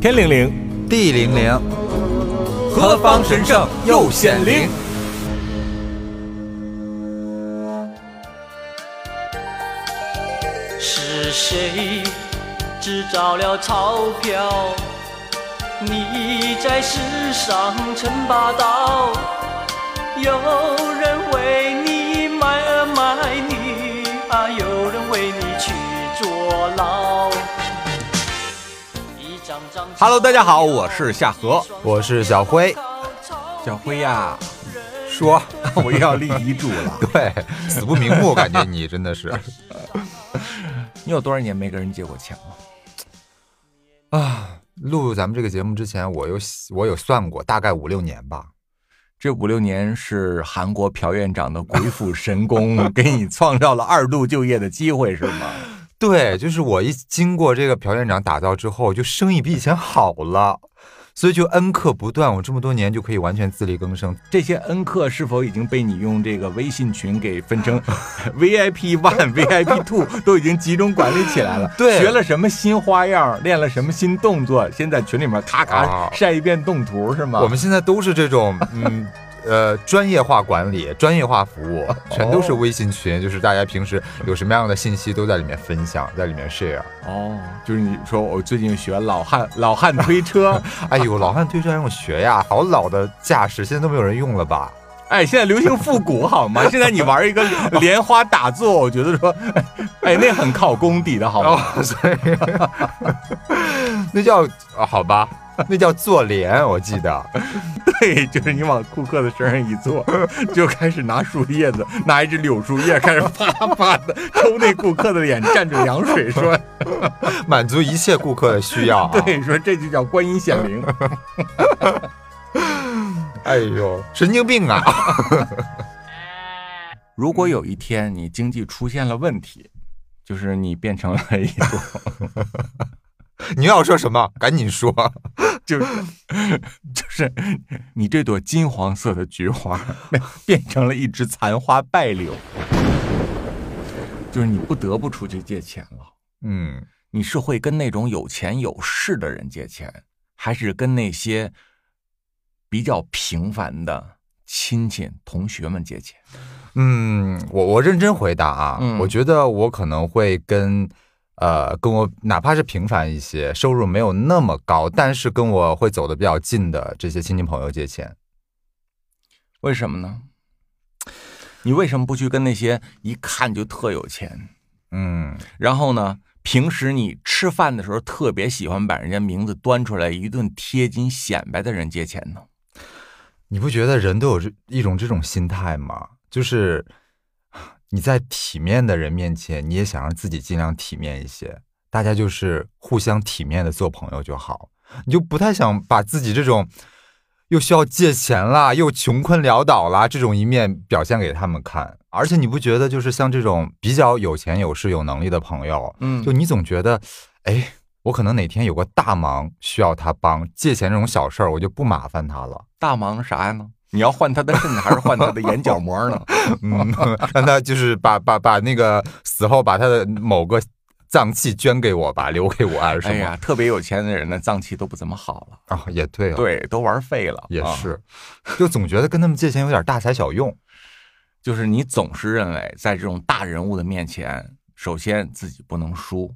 天灵灵，地灵灵，何方神圣又显灵？是谁制造了钞票？你在世上称霸道，有人为 Hello，大家好，我是夏荷，我是小辉。小辉呀，说，我又要立遗嘱了。对，死不瞑目，感觉你真的是 你有多少年没跟人借过钱了？啊。录咱们这个节目之前，我有我有算过，大概五六年吧。这五六年是韩国朴院长的鬼斧神工，给你创造了二度就业的机会，是吗？对，就是我一经过这个朴院长打造之后，就生意比以前好了。所以就恩客不断，我这么多年就可以完全自力更生。这些恩客是否已经被你用这个微信群给分成 VIP One、VIP Two 都已经集中管理起来了？对，学了什么新花样，练了什么新动作，先在群里面咔咔晒一遍动图是吗？我们现在都是这种，嗯。呃，专业化管理、专业化服务，全都是微信群，就是大家平时有什么样的信息都在里面分享，在里面 share。哦，就是你说我最近学老汉老汉推车，哎呦，老汉推车还用学呀，好老的架势，现在都没有人用了吧？哎，现在流行复古好吗？现在你玩一个莲花打坐，我觉得说，哎，那很考功底的好吗？所以那叫啊，好吧。那叫坐莲，我记得，对，就是你往顾客的身上一坐，就开始拿树叶子，拿一只柳树叶，开始啪啪的抽那顾客的脸，蘸着凉水，说 满足一切顾客的需要。对，说这就叫观音显灵。哎呦，神经病啊！如果有一天你经济出现了问题，就是你变成了一朵。你要说什么？赶紧说。就就是你这朵金黄色的菊花变成了一只残花败柳，就是你不得不出去借钱了。嗯，你是会跟那种有钱有势的人借钱，还是跟那些比较平凡的亲戚同学们借钱？嗯，我我认真回答啊，我觉得我可能会跟。呃，跟我哪怕是平凡一些，收入没有那么高，但是跟我会走的比较近的这些亲戚朋友借钱，为什么呢？你为什么不去跟那些一看就特有钱，嗯，然后呢，平时你吃饭的时候特别喜欢把人家名字端出来一顿贴金显摆的人借钱呢？你不觉得人都有这一种这种心态吗？就是。你在体面的人面前，你也想让自己尽量体面一些，大家就是互相体面的做朋友就好。你就不太想把自己这种又需要借钱啦，又穷困潦倒啦这种一面表现给他们看。而且你不觉得，就是像这种比较有钱有势有能力的朋友，嗯，就你总觉得，哎，我可能哪天有个大忙需要他帮，借钱这种小事儿，我就不麻烦他了。大忙啥呀呢？你要换他的肾还是换他的眼角膜呢？嗯，让他就是把把把那个死后把他的某个脏器捐给我吧，留给我还是什么？哎呀，特别有钱的人呢，脏器都不怎么好了啊，也对，对，都玩废了，也是，就总觉得跟他们借钱有点大材小用。就是你总是认为在这种大人物的面前，首先自己不能输。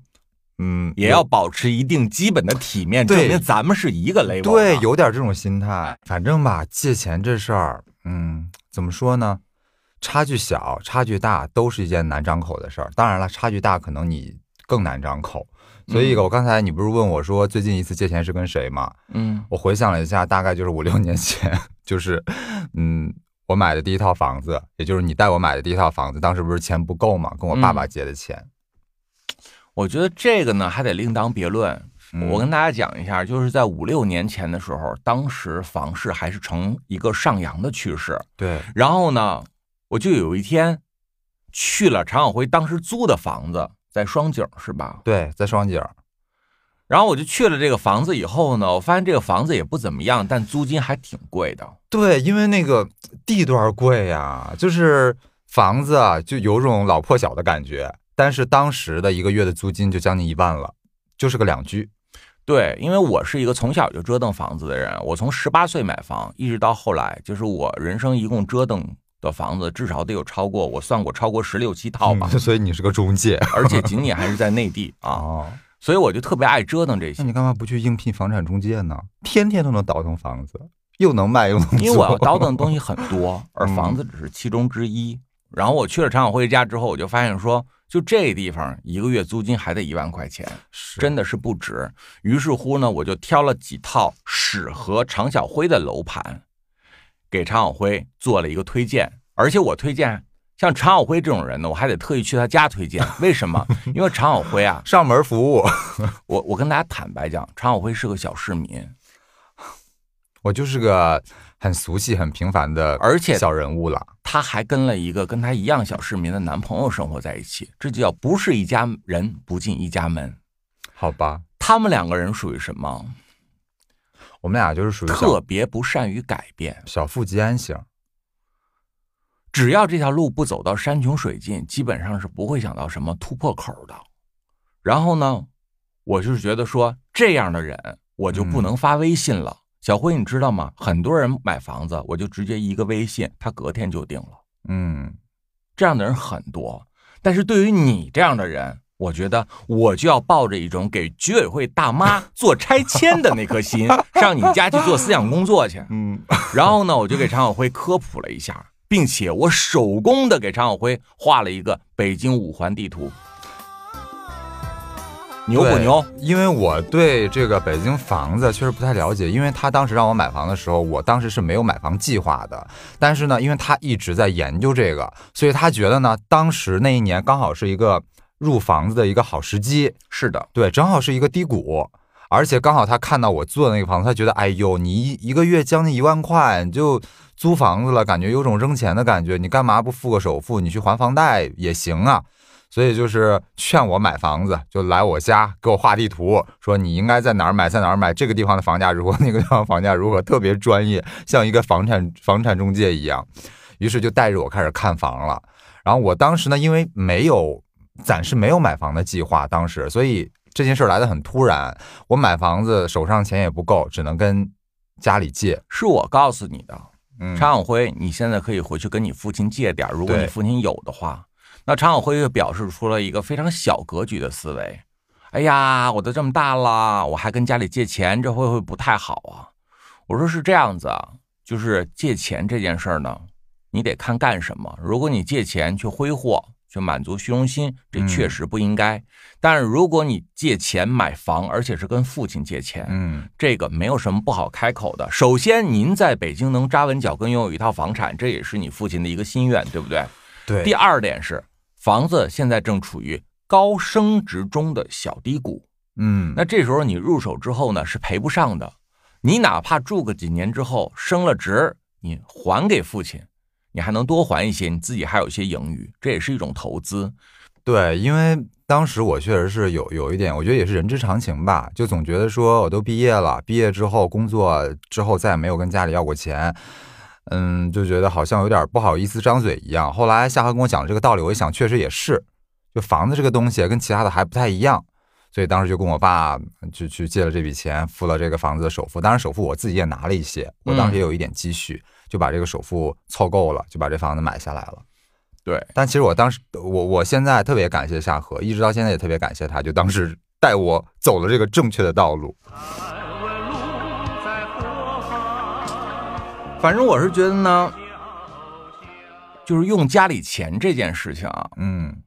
嗯，也要保持一定基本的体面，证明咱们是一个 level。对，有点这种心态。反正吧，借钱这事儿，嗯，怎么说呢？差距小，差距大，都是一件难张口的事儿。当然了，差距大，可能你更难张口。所以，我刚才你不是问我说，最近一次借钱是跟谁吗？嗯，我回想了一下，大概就是五六年前，就是，嗯，我买的第一套房子，也就是你带我买的第一套房子，当时不是钱不够嘛，跟我爸爸借的钱。我觉得这个呢还得另当别论。我跟大家讲一下，就是在五六年前的时候，当时房市还是呈一个上扬的趋势。对。然后呢，我就有一天去了常小辉当时租的房子，在双井是吧？对，在双井。然后我就去了这个房子以后呢，我发现这个房子也不怎么样，但租金还挺贵的。对，因为那个地段贵呀，就是房子啊，就有种老破小的感觉。但是当时的一个月的租金就将近一万了，就是个两居。对，因为我是一个从小就折腾房子的人，我从十八岁买房，一直到后来，就是我人生一共折腾的房子至少得有超过，我算过超过十六七套吧。所以你是个中介，而且仅仅还是在内地啊，所以我就特别爱折腾这些。那你干嘛不去应聘房产中介呢？天天都能倒腾房子，又能卖又能因为我要倒腾的东西很多，而房子只是其中之一。然后我去了常小辉家之后，我就发现说。就这地方一个月租金还得一万块钱，真的是不值。于是乎呢，我就挑了几套适合常小辉的楼盘，给常小辉做了一个推荐。而且我推荐像常小辉这种人呢，我还得特意去他家推荐。为什么？因为常小辉啊，上门服务。我我跟大家坦白讲，常小辉是个小市民，我就是个。很俗气、很平凡的，而且小人物了。他还跟了一个跟他一样小市民的男朋友生活在一起，这就叫不是一家人不进一家门。好吧，他们两个人属于什么？我们俩就是属于特别不善于改变，小富即安型。只要这条路不走到山穷水尽，基本上是不会想到什么突破口的。然后呢，我就是觉得说这样的人，我就不能发微信了。小辉，你知道吗？很多人买房子，我就直接一个微信，他隔天就定了。嗯，这样的人很多。但是对于你这样的人，我觉得我就要抱着一种给居委会大妈 做拆迁的那颗心，上你家去做思想工作去。嗯，然后呢，我就给常小辉科普了一下，并且我手工的给常小辉画了一个北京五环地图。牛不牛？因为我对这个北京房子确实不太了解。因为他当时让我买房的时候，我当时是没有买房计划的。但是呢，因为他一直在研究这个，所以他觉得呢，当时那一年刚好是一个入房子的一个好时机。是的，对，正好是一个低谷，而且刚好他看到我租的那个房子，他觉得，哎呦，你一一个月将近一万块，你就租房子了，感觉有种扔钱的感觉，你干嘛不付个首付，你去还房贷也行啊。所以就是劝我买房子，就来我家给我画地图，说你应该在哪儿买，在哪儿买，这个地方的房价如何，那个地方房价如何，特别专业，像一个房产房产中介一样。于是就带着我开始看房了。然后我当时呢，因为没有暂时没有买房的计划，当时所以这件事来的很突然。我买房子手上钱也不够，只能跟家里借。是我告诉你的，常永辉，你现在可以回去跟你父亲借点，如果你父亲有的话。那常晓辉又表示出了一个非常小格局的思维。哎呀，我都这么大了，我还跟家里借钱，这会不会不太好啊？我说是这样子啊，就是借钱这件事儿呢，你得看干什么。如果你借钱去挥霍，去满足虚荣心，这确实不应该。但是如果你借钱买房，而且是跟父亲借钱，嗯，这个没有什么不好开口的。首先，您在北京能扎稳脚跟，拥有一套房产，这也是你父亲的一个心愿，对不对？对。第二点是。房子现在正处于高升值中的小低谷，嗯，那这时候你入手之后呢是赔不上的。你哪怕住个几年之后升了值，你还给父亲，你还能多还一些，你自己还有一些盈余，这也是一种投资。对，因为当时我确实是有有一点，我觉得也是人之常情吧，就总觉得说我都毕业了，毕业之后工作之后再也没有跟家里要过钱。嗯，就觉得好像有点不好意思张嘴一样。后来夏荷跟我讲这个道理，我一想，确实也是，就房子这个东西跟其他的还不太一样，所以当时就跟我爸去去借了这笔钱，付了这个房子的首付。当然，首付我自己也拿了一些，我当时也有一点积蓄，就把这个首付凑够了，就把这房子买下来了。对，但其实我当时，我我现在特别感谢夏荷，一直到现在也特别感谢他，就当时带我走了这个正确的道路。反正我是觉得呢，就是用家里钱这件事情啊，嗯，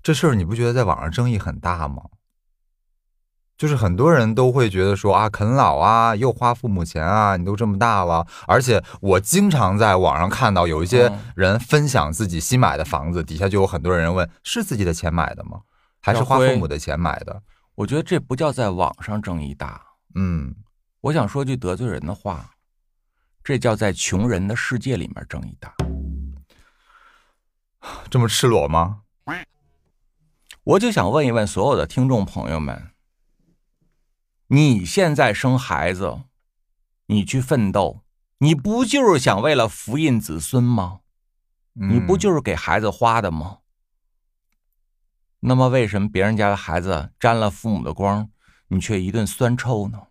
这事儿你不觉得在网上争议很大吗？就是很多人都会觉得说啊，啃老啊，又花父母钱啊，你都这么大了，而且我经常在网上看到有一些人分享自己新买的房子，底下就有很多人问：是自己的钱买的吗？还是花父母的钱买的？我觉得这不叫在网上争议大，嗯，我想说句得罪人的话。这叫在穷人的世界里面挣一大，这么赤裸吗？我就想问一问所有的听众朋友们：你现在生孩子，你去奋斗，你不就是想为了福荫子孙吗？你不就是给孩子花的吗？那么为什么别人家的孩子沾了父母的光，你却一顿酸臭呢？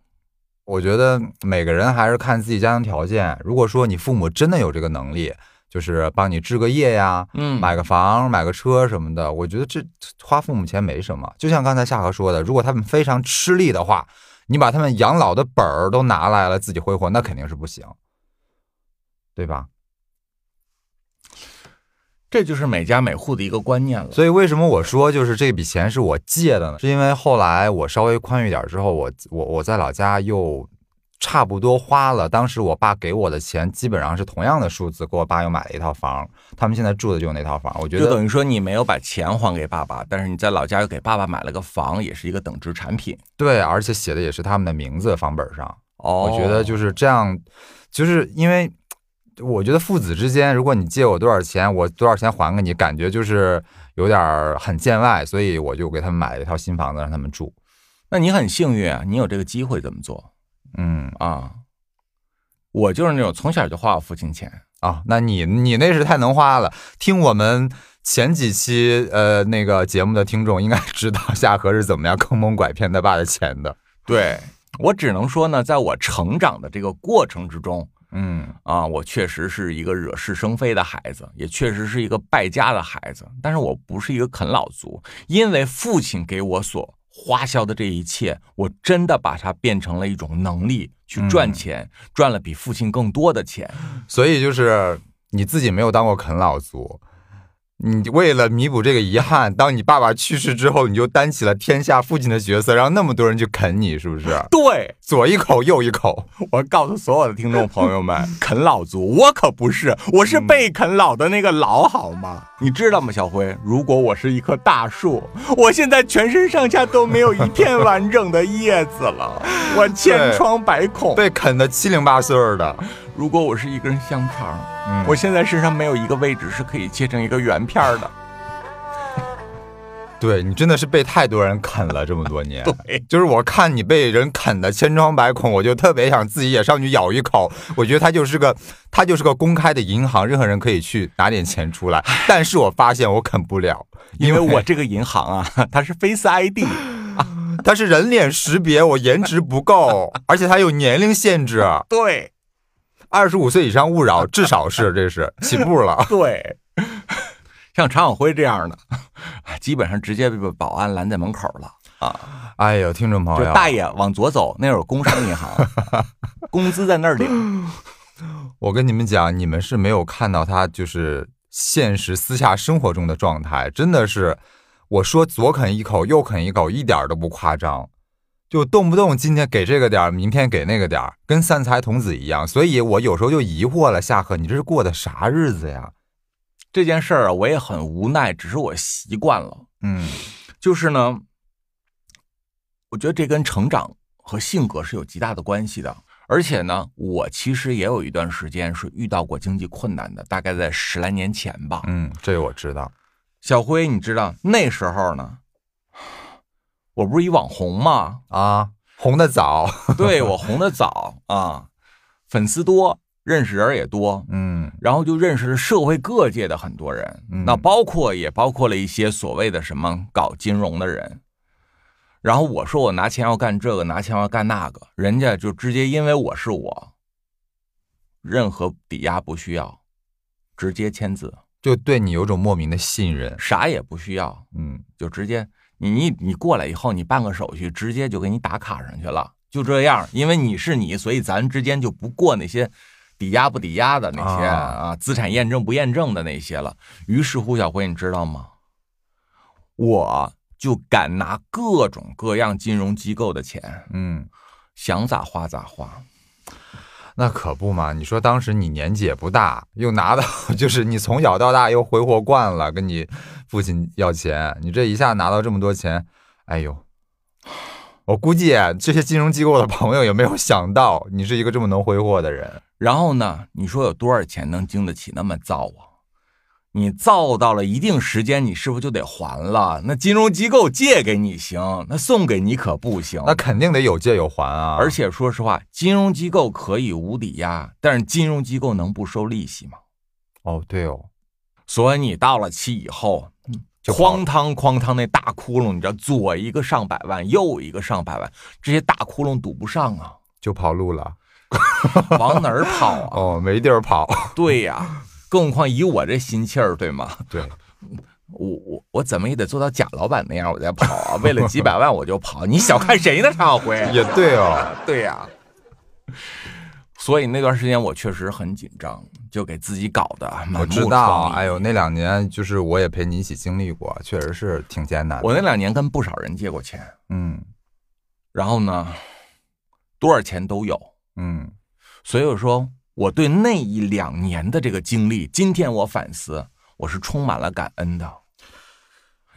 我觉得每个人还是看自己家庭条件。如果说你父母真的有这个能力，就是帮你置个业呀，嗯买个房、买个车什么的，我觉得这花父母钱没什么。就像刚才夏荷说的，如果他们非常吃力的话，你把他们养老的本儿都拿来了，自己挥霍，那肯定是不行，对吧？这就是每家每户的一个观念了。所以为什么我说就是这笔钱是我借的呢？是因为后来我稍微宽裕点之后，我我我在老家又差不多花了当时我爸给我的钱，基本上是同样的数字，给我爸又买了一套房。他们现在住的就是那套房，我觉得就等于说你没有把钱还给爸爸，但是你在老家又给爸爸买了个房，也是一个等值产品。对，而且写的也是他们的名字房本上。哦我觉得就是这样，就是因为我觉得父子之间，如果你借我多少钱，我多少钱还给你，感觉就是有点儿很见外，所以我就给他们买了一套新房子让他们住。那你很幸运啊，你有这个机会这么做嗯啊。我就是那种从小就花我父亲钱，啊，那你你那是太能花了。听我们前几期呃那个节目的听众应该 知道夏荷是怎么样坑蒙拐骗他爸的钱的。对我只能说呢，在我成长的这个过程之中嗯啊，我确实是一个惹是生非的孩子，也确实是一个败家的孩子，但是我不是一个啃老族，因为父亲给我所花销的这一切，我真的把它变成了一种能力去赚钱，赚了比父亲更多的钱。所以就是你自己没有当过啃老族，你为了弥补这个遗憾，当你爸爸去世之后，你就担起了天下父亲的角色，让那么多人去啃你，是不是？对，左一口右一口，我告诉所有的听众朋友们，啃老族我可不是，我是被啃老的那个老，好吗？你知道吗，小辉？如果我是一棵大树，我现在全身上下都没有一片完整的叶子了，我千疮百孔。被啃得七零八碎儿的。如果我是一根香肠，嗯我现在身上没有一个位置是可以切成一个圆片儿的。对你真的是被太多人啃了这么多年。对，就是我看你被人啃的千疮百孔，我就特别想自己也上去咬一口。我觉得它就是个，它就是个公开的银行，任何人可以去拿点钱出来。但是我发现我啃不了，因为我这个银行啊，它是 Face ID，它是人脸识别，我颜值不够，而且它有年龄限制，对二十五岁以上勿扰，至少是这是 起步了。对。像常晓辉这样的，基本上直接被保安拦在门口了啊！哎呦，听众朋友，大爷往左走，那有工商银行，工资在那儿领。我跟你们讲，你们是没有看到他就是现实私下生活中的状态，真的是，我说左啃一口，右啃一口，一点都不夸张，就动不动今天给这个点儿，明天给那个点儿，跟三才童子一样。所以我有时候就疑惑了，夏荷，你这是过的啥日子呀？这件事儿啊，我也很无奈，只是我习惯了。嗯就是呢，我觉得这跟成长和性格是有极大的关系的。而且呢，我其实也有一段时间是遇到过经济困难的，大概在十来年前吧。嗯，这个我知道。小辉，你知道那时候呢，我不是一网红吗？啊，红的早，对我红的早啊，粉丝多，认识人也多，嗯然后就认识了社会各界的很多人，嗯那包括也包括了一些所谓的什么搞金融的人。然后我说我拿钱要干这个，拿钱要干那个，人家就直接因为我是我，任何抵押不需要，直接签字，就对你有种莫名的信任。啥也不需要，嗯就直接你你你过来以后，你办个手续，直接就给你打卡上去了，就这样。因为你是你，所以咱之间就不过那些抵押不抵押的那些啊啊，资产验证不验证的那些了。于是乎，小辉，你知道吗？我就敢拿各种各样金融机构的钱，嗯，想咋花咋花。那可不嘛！你说当时你年纪也不大，又拿到 就是你从小到大又挥霍惯了，跟你父亲要钱，你这一下拿到这么多钱，哎呦！我估计这些金融机构的朋友也没有想到你是一个这么能挥霍的人。然后呢，你说有多少钱能经得起那么造啊？你造到了一定时间，你是不是就得还了？那金融机构借给你行，那送给你可不行。那肯定得有借有还啊！而且说实话，金融机构可以无抵押，但是金融机构能不收利息吗？哦，对哦，所以你到了期以后，嗯哐当哐当那大窟窿，你知道左一个上百万，右一个上百万，这些大窟窿堵不上啊，就跑路了，往哪儿跑啊？哦，没地儿跑。对呀，更何况以我这心气儿，对吗？对，我我我怎么也得做到贾老板那样，我再跑啊！为了几百万我就跑，你小看谁呢？常辉也对哦，对呀。所以那段时间我确实很紧张，就给自己搞的。我知道，哎呦，那两年就是我也陪你一起经历过，确实是挺艰难。我那两年跟不少人借过钱，嗯，然后呢，多少钱都有，嗯。所以我说，我对那一两年的这个经历，今天我反思，我是充满了感恩的。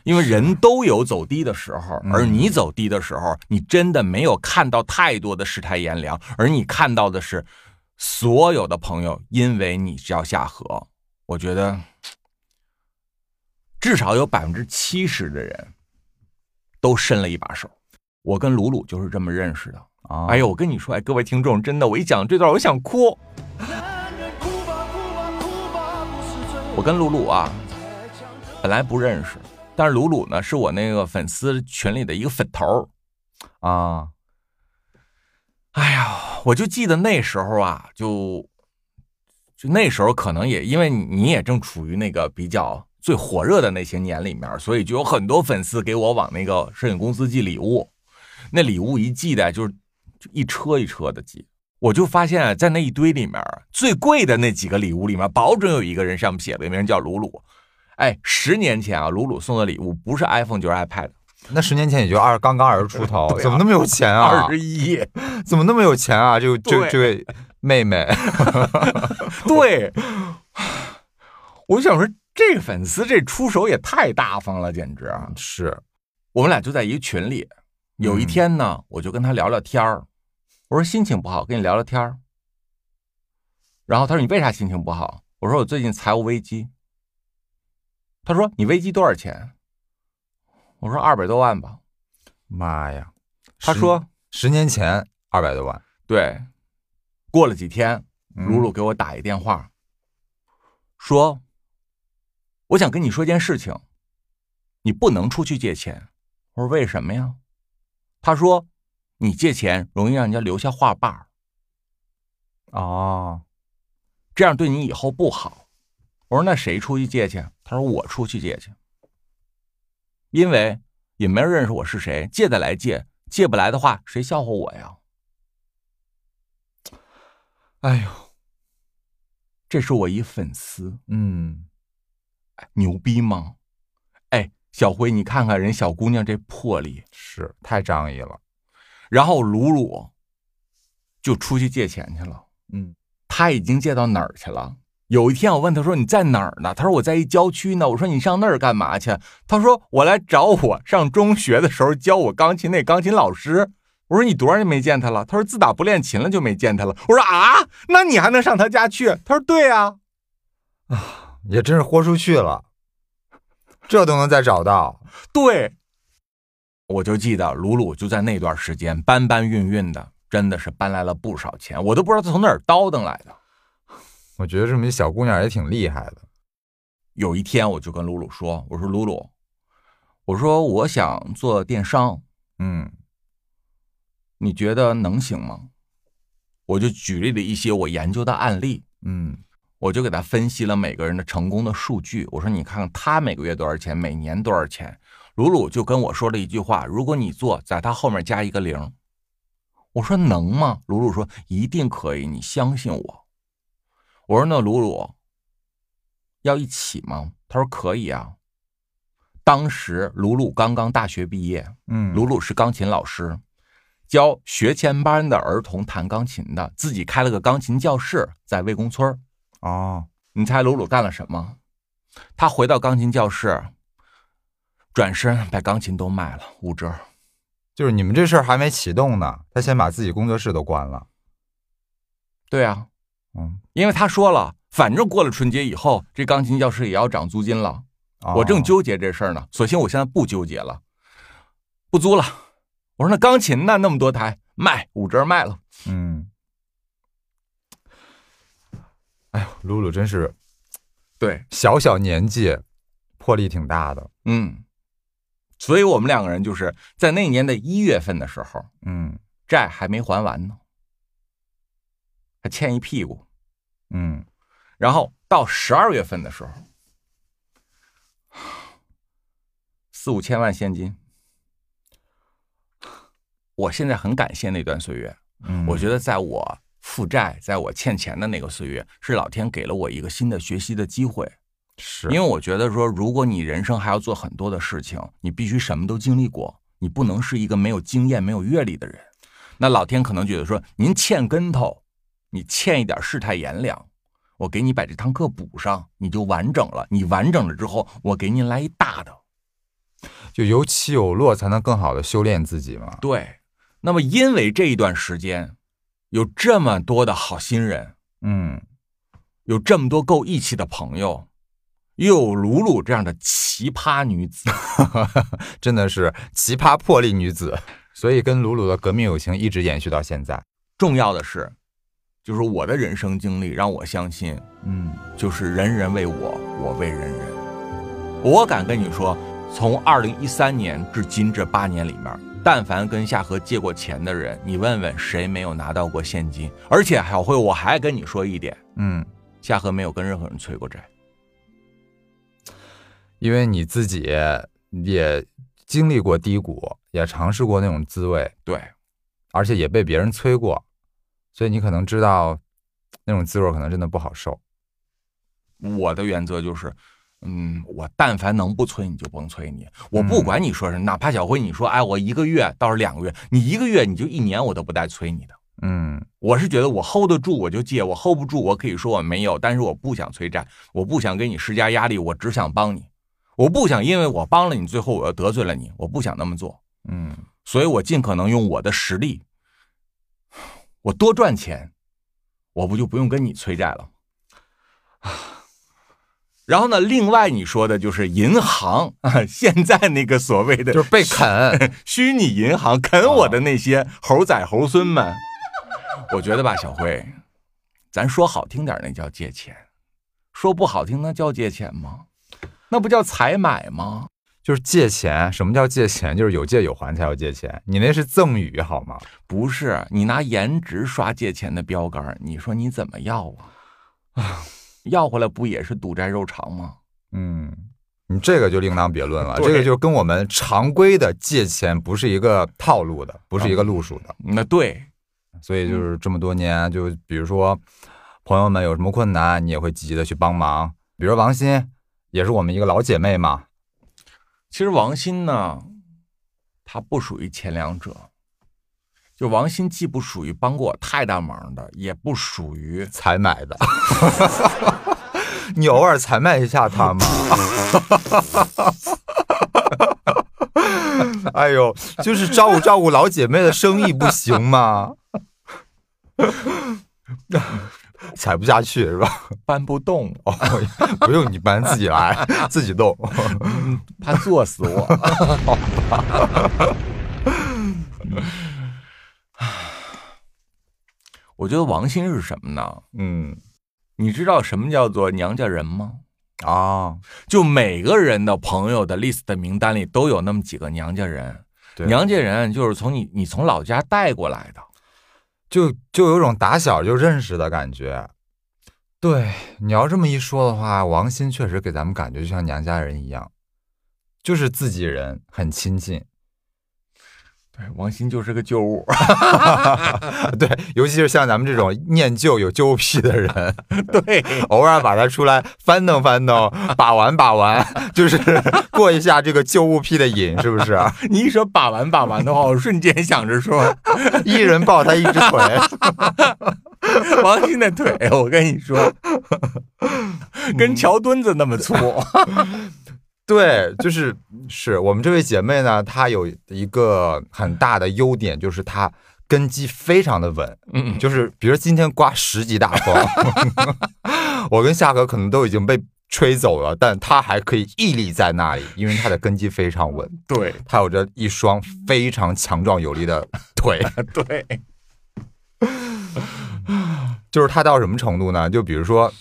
因为人都有走低的时候，而你走低的时候，你真的没有看到太多的世态炎凉，而你看到的是所有的朋友因为你要下河。我觉得至少有百分之七十的人都伸了一把手。我跟鲁鲁就是这么认识的啊！哎呦，我跟你说，哎，各位听众，真的，我一讲这段，我想哭。我跟露露啊，本来不认识。但是鲁鲁呢，是我那个粉丝群里的一个粉头啊。哎呀，我就记得那时候啊，就就那时候可能也因为你也正处于那个比较最火热的那些年里面，所以就有很多粉丝给我往那个摄影公司寄礼物。那礼物一寄的，就是一车一车的寄。我就发现，在那一堆里面，最贵的那几个礼物里面，保准有一个人上面写的名叫鲁鲁。哎，十年前啊，鲁鲁送的礼物不是 iPhone 就是 iPad，那十年前也就二刚刚二十出头，怎么那么有钱啊？二十一，怎么那么有钱啊？这这这位妹妹，对，我就想说，这个粉丝这出手也太大方了，简直啊！是，我们俩就在一个群里，有一天呢，我就跟他聊聊天儿，我说心情不好，跟你聊聊天儿，然后他说你为啥心情不好？我说我最近财务危机。他说：“你危机多少钱？”我说：“二百多万吧。”妈呀！他说：“十年前二百多万。”对。过了几天，鲁鲁给我打一电话，说：“我想跟你说件事情，你不能出去借钱。”我说：“为什么呀？”他说：“你借钱容易让人家留下话把儿。”哦，这样对你以后不好。我说：“那谁出去借去？”他说：“我出去借去，因为也没人认识我是谁，借得来借，借不来的话，谁笑话我呀？”哎呦，这是我一粉丝，嗯，牛逼吗？哎，小辉，你看看人小姑娘这魄力，是太仗义了。然后鲁鲁就出去借钱去了，嗯，他已经借到哪儿去了？有一天，我问他说：“你在哪儿呢？”他说：“我在一郊区呢。”我说：“你上那儿干嘛去？”他说：“我来找我上中学的时候教我钢琴那钢琴老师。”我说：“你多少年没见他了？”他说：“自打不练琴了就没见他了。”我说：“啊，那你还能上他家去？”他说：“对啊。”啊，也真是豁出去了，这都能再找到。对，我就记得鲁鲁就在那段时间搬搬运运的，真的是搬来了不少钱，我都不知道他从哪儿倒腾来的。我觉得这么一小姑娘也挺厉害的。有一天，我就跟露露说：“我说露露，我说我想做电商，嗯，你觉得能行吗？”我就举例了一些我研究的案例，嗯，我就给她分析了每个人的成功的数据。我说：“你看看他每个月多少钱，每年多少钱。”鲁鲁就跟我说了一句话：“如果你做，在他后面加一个零。”我说：“能吗？”鲁鲁说：“一定可以，你相信我。”我说：“那鲁鲁要一起吗？”他说：“可以啊。”当时鲁鲁刚刚大学毕业，嗯，鲁鲁是钢琴老师，教学前班的儿童弹钢琴的，自己开了个钢琴教室在魏公村哦，你猜鲁鲁干了什么？他回到钢琴教室，转身把钢琴都卖了，五折。就是你们这事儿还没启动呢，他先把自己工作室都关了。对啊。嗯，因为他说了，反正过了春节以后，这钢琴教室也要涨租金了。我正纠结这事儿呢，索性我现在不纠结了，不租了。我说那钢琴呢？那么多台，卖五折卖了。嗯，哎呦，露露真是，对，小小年纪魄力挺大的。嗯，所以我们两个人就是在那年的一月份的时候，嗯债还没还完呢，还欠一屁股。嗯然后到十二月份的时候，四五千万现金。我现在很感谢那段岁月，嗯，我觉得在我负债、在我欠钱的那个岁月，是老天给了我一个新的学习的机会。是因为我觉得说，如果你人生还要做很多的事情，你必须什么都经历过，你不能是一个没有经验、没有阅历的人。那老天可能觉得说，您欠跟头，你欠一点世态炎凉，我给你把这堂课补上，你就完整了。你完整了之后，我给你来一大的。就有起有落，才能更好的修炼自己嘛。对，那么因为这一段时间，有这么多的好心人，嗯有这么多够义气的朋友，又有鲁鲁这样的奇葩女子。真的是奇葩魄力女子，所以跟鲁鲁的革命友情一直延续到现在。重要的是，就是我的人生经历让我相信，嗯就是人人为我，我为人人。我敢跟你说，从二零一三年至今这八年里面，但凡跟夏荷借过钱的人，你问问谁没有拿到过现金？而且小慧，我还跟你说一点，嗯，夏荷没有跟任何人催过债。因为你自己也经历过低谷，也尝试过那种滋味，对，而且也被别人催过，所以你可能知道那种滋味可能真的不好受。我的原则就是，嗯，我但凡能不催你就甭催你，我不管你说什么，哪怕小辉你说，哎，我一个月倒是两个月，你一个月你就一年，我都不带催你的。嗯。我是觉得我 hold 得住我就借，我 hold 不住我可以说我没有，但是我不想催债，我不想给你施加压力，我只想帮你，我不想因为我帮了你，最后我又得罪了你，我不想那么做，嗯。所以我尽可能用我的实力，我多赚钱，我不就不用跟你催债了。然后呢，另外你说的就是银行啊，现在那个所谓的就是被啃。虚拟银行啃我的那些猴仔猴孙们，我觉得吧，小辉，咱说好听点，那叫借钱；说不好听，那叫借钱吗？那不叫采买吗？就是借钱，什么叫借钱？就是有借有还才叫借钱。你那是赠与好吗？不是，你拿颜值刷借钱的标杆，你说你怎么要啊？啊，要回来不也是赌债肉偿吗？嗯，你这个就另当别论了。这个就跟我们常规的借钱不是一个套路的，不是一个路数的。那对，所以就是这么多年，就比如说朋友们有什么困难，你也会积极的去帮忙。比如王鑫，也是我们一个老姐妹嘛。其实王鑫呢，他不属于前两者。就王鑫既不属于帮过我太大忙的，也不属于采买的，你偶尔采买一下他嘛。哎呦，就是照顾照顾老姐妹的生意不行吗？采不下去是吧？搬不动，哦，不用你搬，自己来，自己动。怕坐死我。我觉得王鑫是什么呢？嗯你知道什么叫做娘家人吗？啊，就每个人的朋友的 list 的名单里都有那么几个娘家人。对娘家人就是从你你从老家带过来的。就就有种打小就认识的感觉。对，你要这么一说的话，王鑫确实给咱们感觉就像娘家人一样，就是自己人，很亲近。对，王鑫就是个旧物。对，尤其是像咱们这种念旧有旧物癖的人，对，偶尔把它出来翻腾翻腾，把玩把玩，就是过一下这个旧物癖的瘾，是不是？你一说把玩把玩的话，我瞬间想着说一人抱他一只腿。王鑫的腿，我跟你说，跟桥墩子那么粗。对，就是是我们这位姐妹呢，她有一个很大的优点，就是她根基非常的稳。嗯，就是比如今天刮十级大风，我跟夏哥可能都已经被吹走了，但她还可以屹立在那里，因为她的根基非常稳，对她有着一双非常强壮有力的 腿。对，就是她到什么程度呢？就比如说，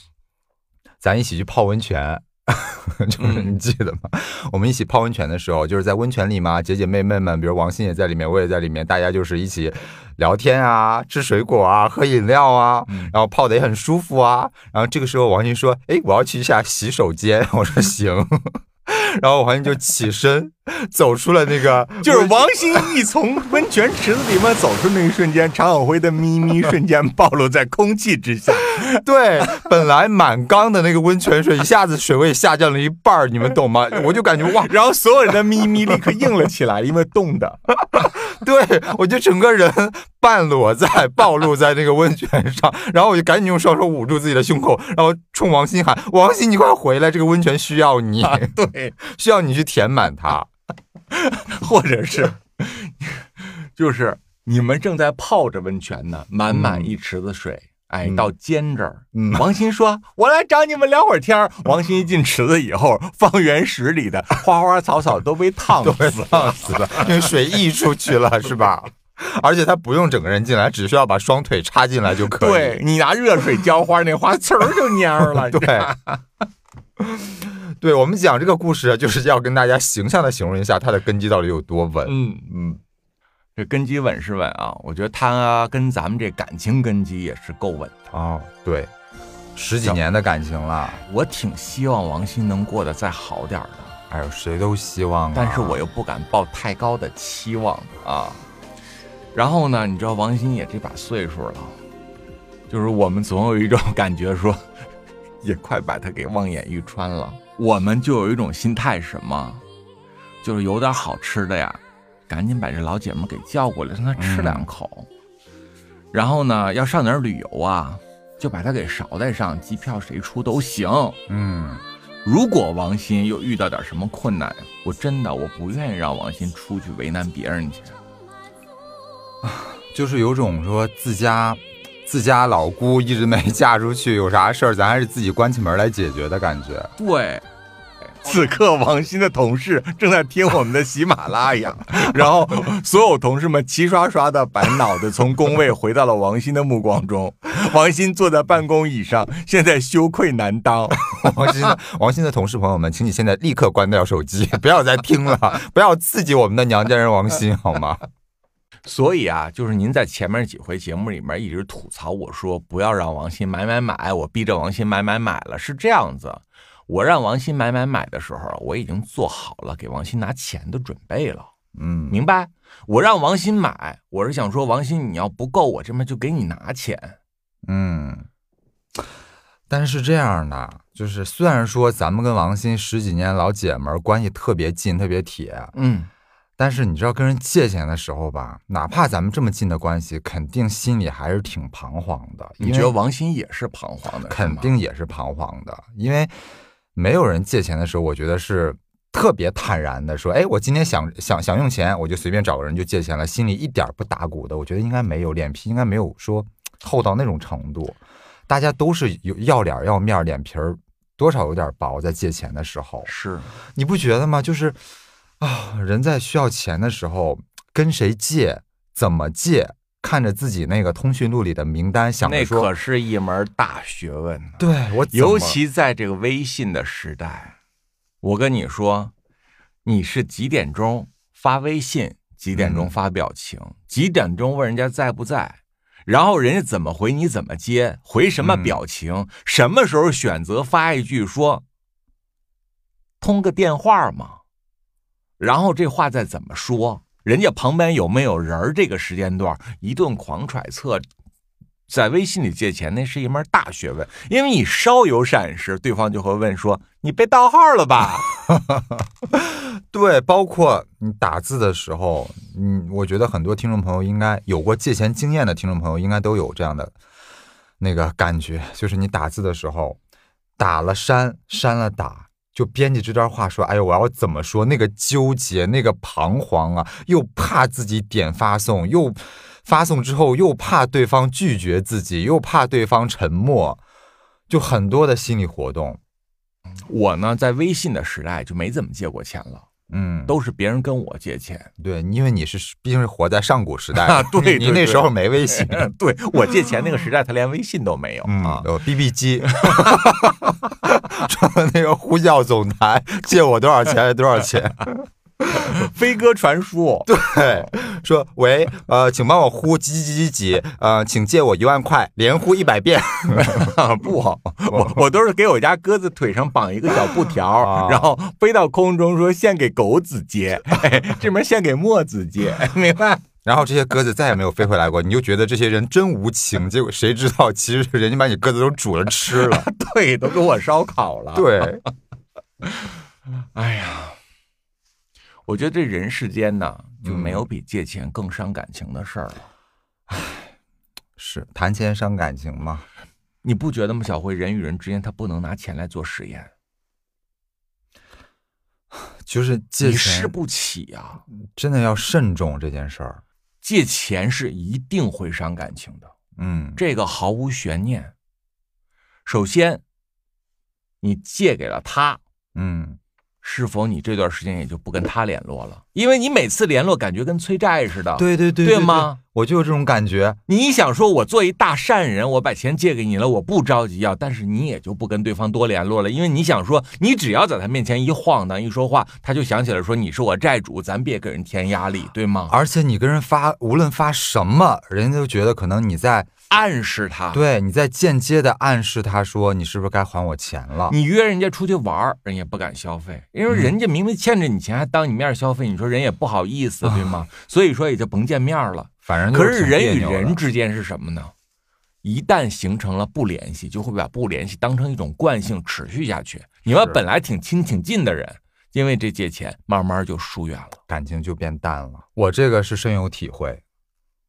咱一起去泡温泉，就是你记得吗？我们一起泡温泉的时候，就是在温泉里嘛，姐姐妹妹们，比如王鑫也在里面，我也在里面，大家就是一起聊天啊，吃水果啊，喝饮料啊，然后泡的也很舒服啊。然后这个时候王鑫说：“哎，我要去一下洗手间。”我说：“行。” 然后我好像就起身走出了那个，就是王心一从温泉池子里面走出那一瞬间，常晓辉的咪咪 瞬间暴露在空气之下。对，本来满缸的那个温泉水，一下子水位下降了一半你们懂吗？我就感觉哇，然后所有人的咪咪立刻硬了起来，因为冻的。对，我就整个人半裸在暴露在那个温泉上，然后我就赶紧用双手捂住自己的胸口，然后冲王鑫喊：“王鑫，你快回来，这个温泉需要你，对，需要你去填满它，或者是，就是你们正在泡着温泉呢，满满一池子水。”哎，到肩这儿，王鑫说：“我来找你们聊会儿天儿王鑫一进池子以后，方圆十里的花花草草都被烫死，烫死了，因为水溢出去了，是吧？而且他不用整个人进来，只需要把双腿插进来就可以。对你拿热水浇花，那花呲儿就蔫了。对，对我们讲这个故事，就是要跟大家形象的形容一下它的根基到底有多稳。嗯嗯。这根基稳是稳啊，我觉得他跟咱们这感情根基也是够稳的哦。对，十几年的感情了，我挺希望王鑫能过得再好点的。哎呦，谁都希望，但是我又不敢抱太高的期望啊。然后呢，你知道王鑫也这把岁数了，就是我们总有一种感觉说，也快把他给望眼欲穿了。我们就有一种心态，什么，就是有点好吃的呀。赶紧把这老姐们给叫过来，让她吃两口。然后呢，要上哪儿旅游啊？就把她给捎带上，机票谁出都行。嗯，如果王鑫又遇到点什么困难，我真的我不愿意让王鑫出去为难别人去。就是有种说自家自家老姑一直没嫁出去，有啥事儿咱还是自己关起门来解决的感觉。对。此刻，王鑫的同事正在听我们的喜马拉雅，然后所有同事们齐刷刷的把脑袋从工位回到了王鑫的目光中。王鑫坐在办公椅上，现在羞愧难当。王鑫，王鑫的同事朋友们，请你现在立刻关掉手机，不要再听了，不要刺激我们的娘家人王鑫，好吗？所以啊，就是您在前面几回节目里面一直吐槽我说不要让王鑫买买买，我逼着王鑫买买买了，是这样子。我让王鑫买买买的时候，我已经做好了给王鑫拿钱的准备了。嗯，明白。我让王鑫买，我是想说，王鑫你要不够，我这边就给你拿钱。嗯，但是这样的，就是虽然说咱们跟王鑫十几年老姐们关系特别近、特别铁，嗯，但是你知道跟人借钱的时候吧，哪怕咱们这么近的关系，肯定心里还是挺彷徨的。你觉得王鑫也是彷徨的？肯定也是彷徨的，因为。没有人借钱的时候，我觉得是特别坦然的，说：“哎，我今天想想想用钱，我就随便找个人就借钱了，心里一点不打鼓的。”我觉得应该没有，脸皮应该没有说厚到那种程度。大家都是有要脸要面，脸皮儿多少有点薄，在借钱的时候，是你不觉得吗？就是啊，人在需要钱的时候，跟谁借，怎么借。看着自己那个通讯录里的名单，想那可是一门大学问。对我，尤其在这个微信的时代，我跟你说，你是几点钟发微信，几点钟发表情，几点钟问人家在不在，然后人家怎么回，你怎么接，回什么表情，什么时候选择发一句说通个电话嘛，然后这话再怎么说。人家旁边有没有人儿？这个时间段一顿狂揣测，在微信里借钱那是一门大学问，因为你稍有闪失，对方就会问说：“你被盗号了吧？” 对，包括你打字的时候，嗯，我觉得很多听众朋友应该有过借钱经验的听众朋友应该都有这样的那个感觉，就是你打字的时候打了删，删了打。就编辑这段话说：“哎呦，我要怎么说？那个纠结，那个彷徨啊，又怕自己点发送，又发送之后又怕对方拒绝自己，又怕对方沉默，就很多的心理活动。我呢，在微信的时代就没怎么借过钱了。嗯，都是别人跟我借钱。对，因为你是毕竟是活在上古时代啊，对，你那时候没微信，对我借钱那个时代，他连微信都没有啊，有 BB 机，那个呼叫总台借我多少钱？多少钱？飞鸽传书，对，说喂，呃，请帮我呼几几几几，呃，请借我一万块，连呼一百遍。不，我我都是给我家鸽子腿上绑一个小布条，然后飞到空中说献给狗子接，这门献给墨子接，明白？然后这些鸽子再也没有飞回来过，你就觉得这些人真无情。结果谁知道，其实人家把你鸽子都煮了吃了，对，都给我烧烤了。对，哎呀。我觉得这人世间呢，就没有比借钱更伤感情的事儿了。唉，是谈钱伤感情吗？你不觉得吗？小辉，人与人之间他不能拿钱来做实验，就是借钱试不起啊！真的要慎重这件事儿。借钱是一定会伤感情的，嗯，这个毫无悬念。首先，你借给了他，嗯。是否你这段时间也就不跟他联络了？因为你每次联络感觉跟催债似的。对对对，对吗？我就有这种感觉。你想说，我做一大善人，我把钱借给你了，我不着急要，但是你也就不跟对方多联络了，因为你想说，你只要在他面前一晃荡、一说话，他就想起来说你是我债主，咱别给人添压力，对吗？而且你跟人发，无论发什么，人家都觉得可能你在。暗示他，对你在间接的暗示他说，你是不是该还我钱了？你约人家出去玩，人也不敢消费，因为人家明明欠着你钱，还当你面消费，你说人也不好意思，对吗？所以说也就甭见面了。反正可是人与人之间是什么呢？一旦形成了不联系，就会把不联系当成一种惯性持续下去。你们本来挺亲挺近的人，因为这借钱，慢慢就疏远了，感情就变淡了。我这个是深有体会。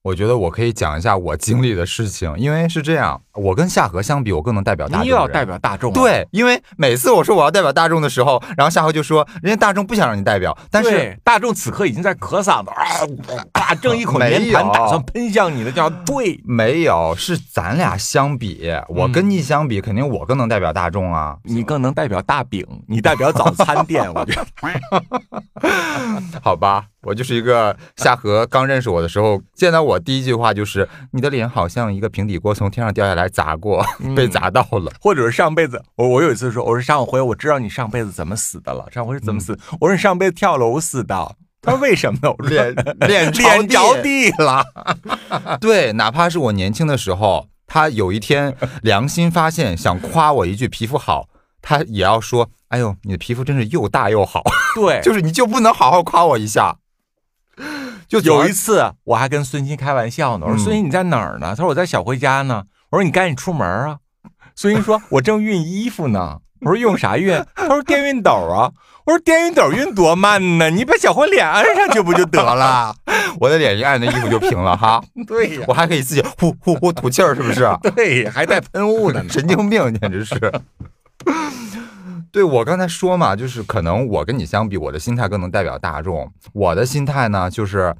我觉得我可以讲一下我经历的事情，因为是这样，我跟夏荷相比，我更能代表大众。你要代表大众，对，因为每次我说我要代表大众的时候，然后夏荷就说人家大众不想让你代表，但是大众此刻已经在咳嗓子，啊，正一口粘痰打算喷向你的，叫对，没有，是咱俩相比，我跟你相比，肯定我更能代表大众啊，你更能代表大饼，你代表早餐店，我觉得，好吧。我就是一个夏荷刚认识我的时候，见到我第一句话就是：“你的脸好像一个平底锅从天上掉下来砸过，被砸到了。”或者是上辈子，我我有一次说：“我说上回我知道你上辈子怎么死的了，上回是怎么死？”我说：“你上辈子跳楼死的。”他说：“为什么呢？脸 脸脸着地了。”对，哪怕是我年轻的时候，他有一天良心发现，想夸我一句皮肤好，他也要说：“哎呦，你的皮肤真是又大又好。”对，就是你就不能好好夸我一下。就有一次，我还跟孙鑫开玩笑呢。我说：“孙鑫你在哪儿呢？”他说：“我在小辉家呢。”我说：“你赶紧出门啊！”孙鑫说：“我正熨衣服呢。”我说：“用啥熨？”他说：“电熨斗啊。”我说：“电熨斗熨多慢呢？你把小辉脸按上去不就得了？我的脸一按，那衣服就平了哈。对呀，我还可以自己呼呼呼吐气儿，是不是？对，还带喷雾呢，神经病，简直是。对我刚才说嘛，就是可能我跟你相比，我的心态更能代表大众。我的心态呢，就是，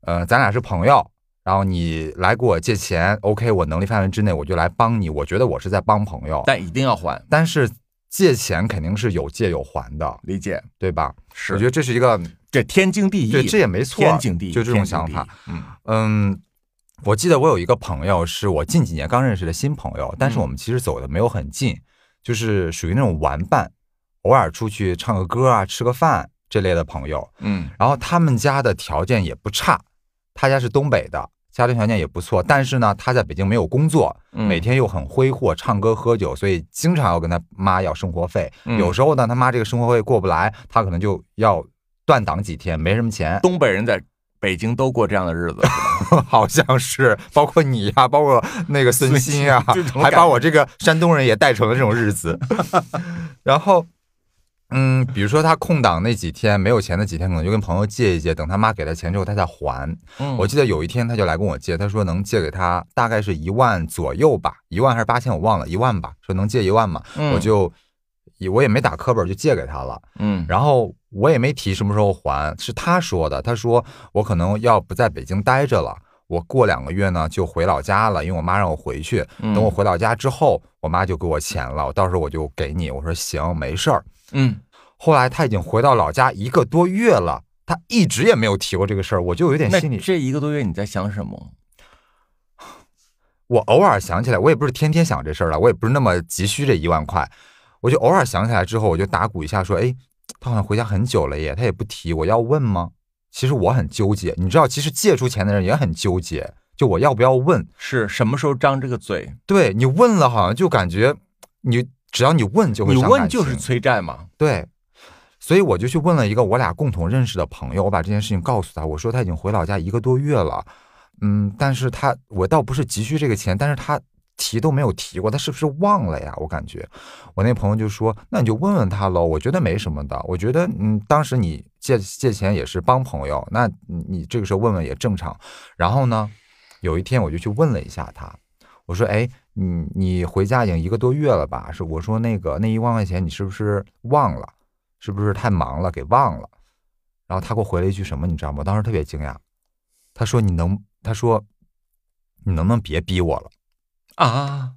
呃，咱俩是朋友，然后你来给我借钱，OK，我能力范围之内我就来帮你。我觉得我是在帮朋友，但一定要还。但是借钱肯定是有借有还的，理解对吧？是，我觉得这是一个这天经地义，对，这也没错，天经地义，就这种想法。嗯嗯，我记得我有一个朋友，是我近几年刚认识的新朋友，但是我们其实走的没有很近。就是属于那种玩伴，偶尔出去唱个歌啊、吃个饭这类的朋友。嗯，然后他们家的条件也不差，他家是东北的，家庭条件也不错。但是呢，他在北京没有工作，每天又很挥霍，唱歌喝酒，所以经常要跟他妈要生活费。有时候呢，他妈这个生活费过不来，他可能就要断档几天，没什么钱。东北人在。北京都过这样的日子，好像是，包括你呀，包括那个孙鑫呀，还把我这个山东人也带成了这种日子。然后，嗯，比如说他空档那几天没有钱的几天，可能就跟朋友借一借，等他妈给他钱之后他再还。我记得有一天他就来跟我借，他说能借给他大概是一万左右吧，一万还是八千我忘了，一万吧，说能借一万嘛，我就。我也没打课本就借给他了，嗯，然后我也没提什么时候还，是他说的。他说我可能要不在北京待着了，我过两个月呢就回老家了，因为我妈让我回去。等我回老家之后，我妈就给我钱了，到时候我就给你。我说行，没事儿。嗯，后来他已经回到老家一个多月了，他一直也没有提过这个事儿，我就有点心里。这一个多月你在想什么？我偶尔想起来，我也不是天天想这事儿了，我也不是那么急需这一万块，我就偶尔想起来之后，我就打鼓一下说：“哎，他好像回家很久了耶，他也不提，我要问吗？”其实我很纠结，你知道，其实借出钱的人也很纠结，就我要不要问？是什么时候张这个嘴？对你问了，好像就感觉你只要你问就会你问就是催债嘛？对，所以我就去问了一个我俩共同认识的朋友，我把这件事情告诉他，我说他已经回老家一个多月了，嗯，但是他我倒不是急需这个钱，但是他。提都没有提过，他是不是忘了呀？我感觉，我那朋友就说：“那你就问问他喽。”我觉得没什么的。我觉得，嗯，当时你借借钱也是帮朋友，那你这个时候问问也正常。然后呢，有一天我就去问了一下他，我说：“哎，你你回家已经一个多月了吧？是我说那个那一万块钱你是不是忘了？是不是太忙了给忘了？”然后他给我回了一句什么，你知道吗？当时特别惊讶，他说：“你能，他说你能不能别逼我了？”啊，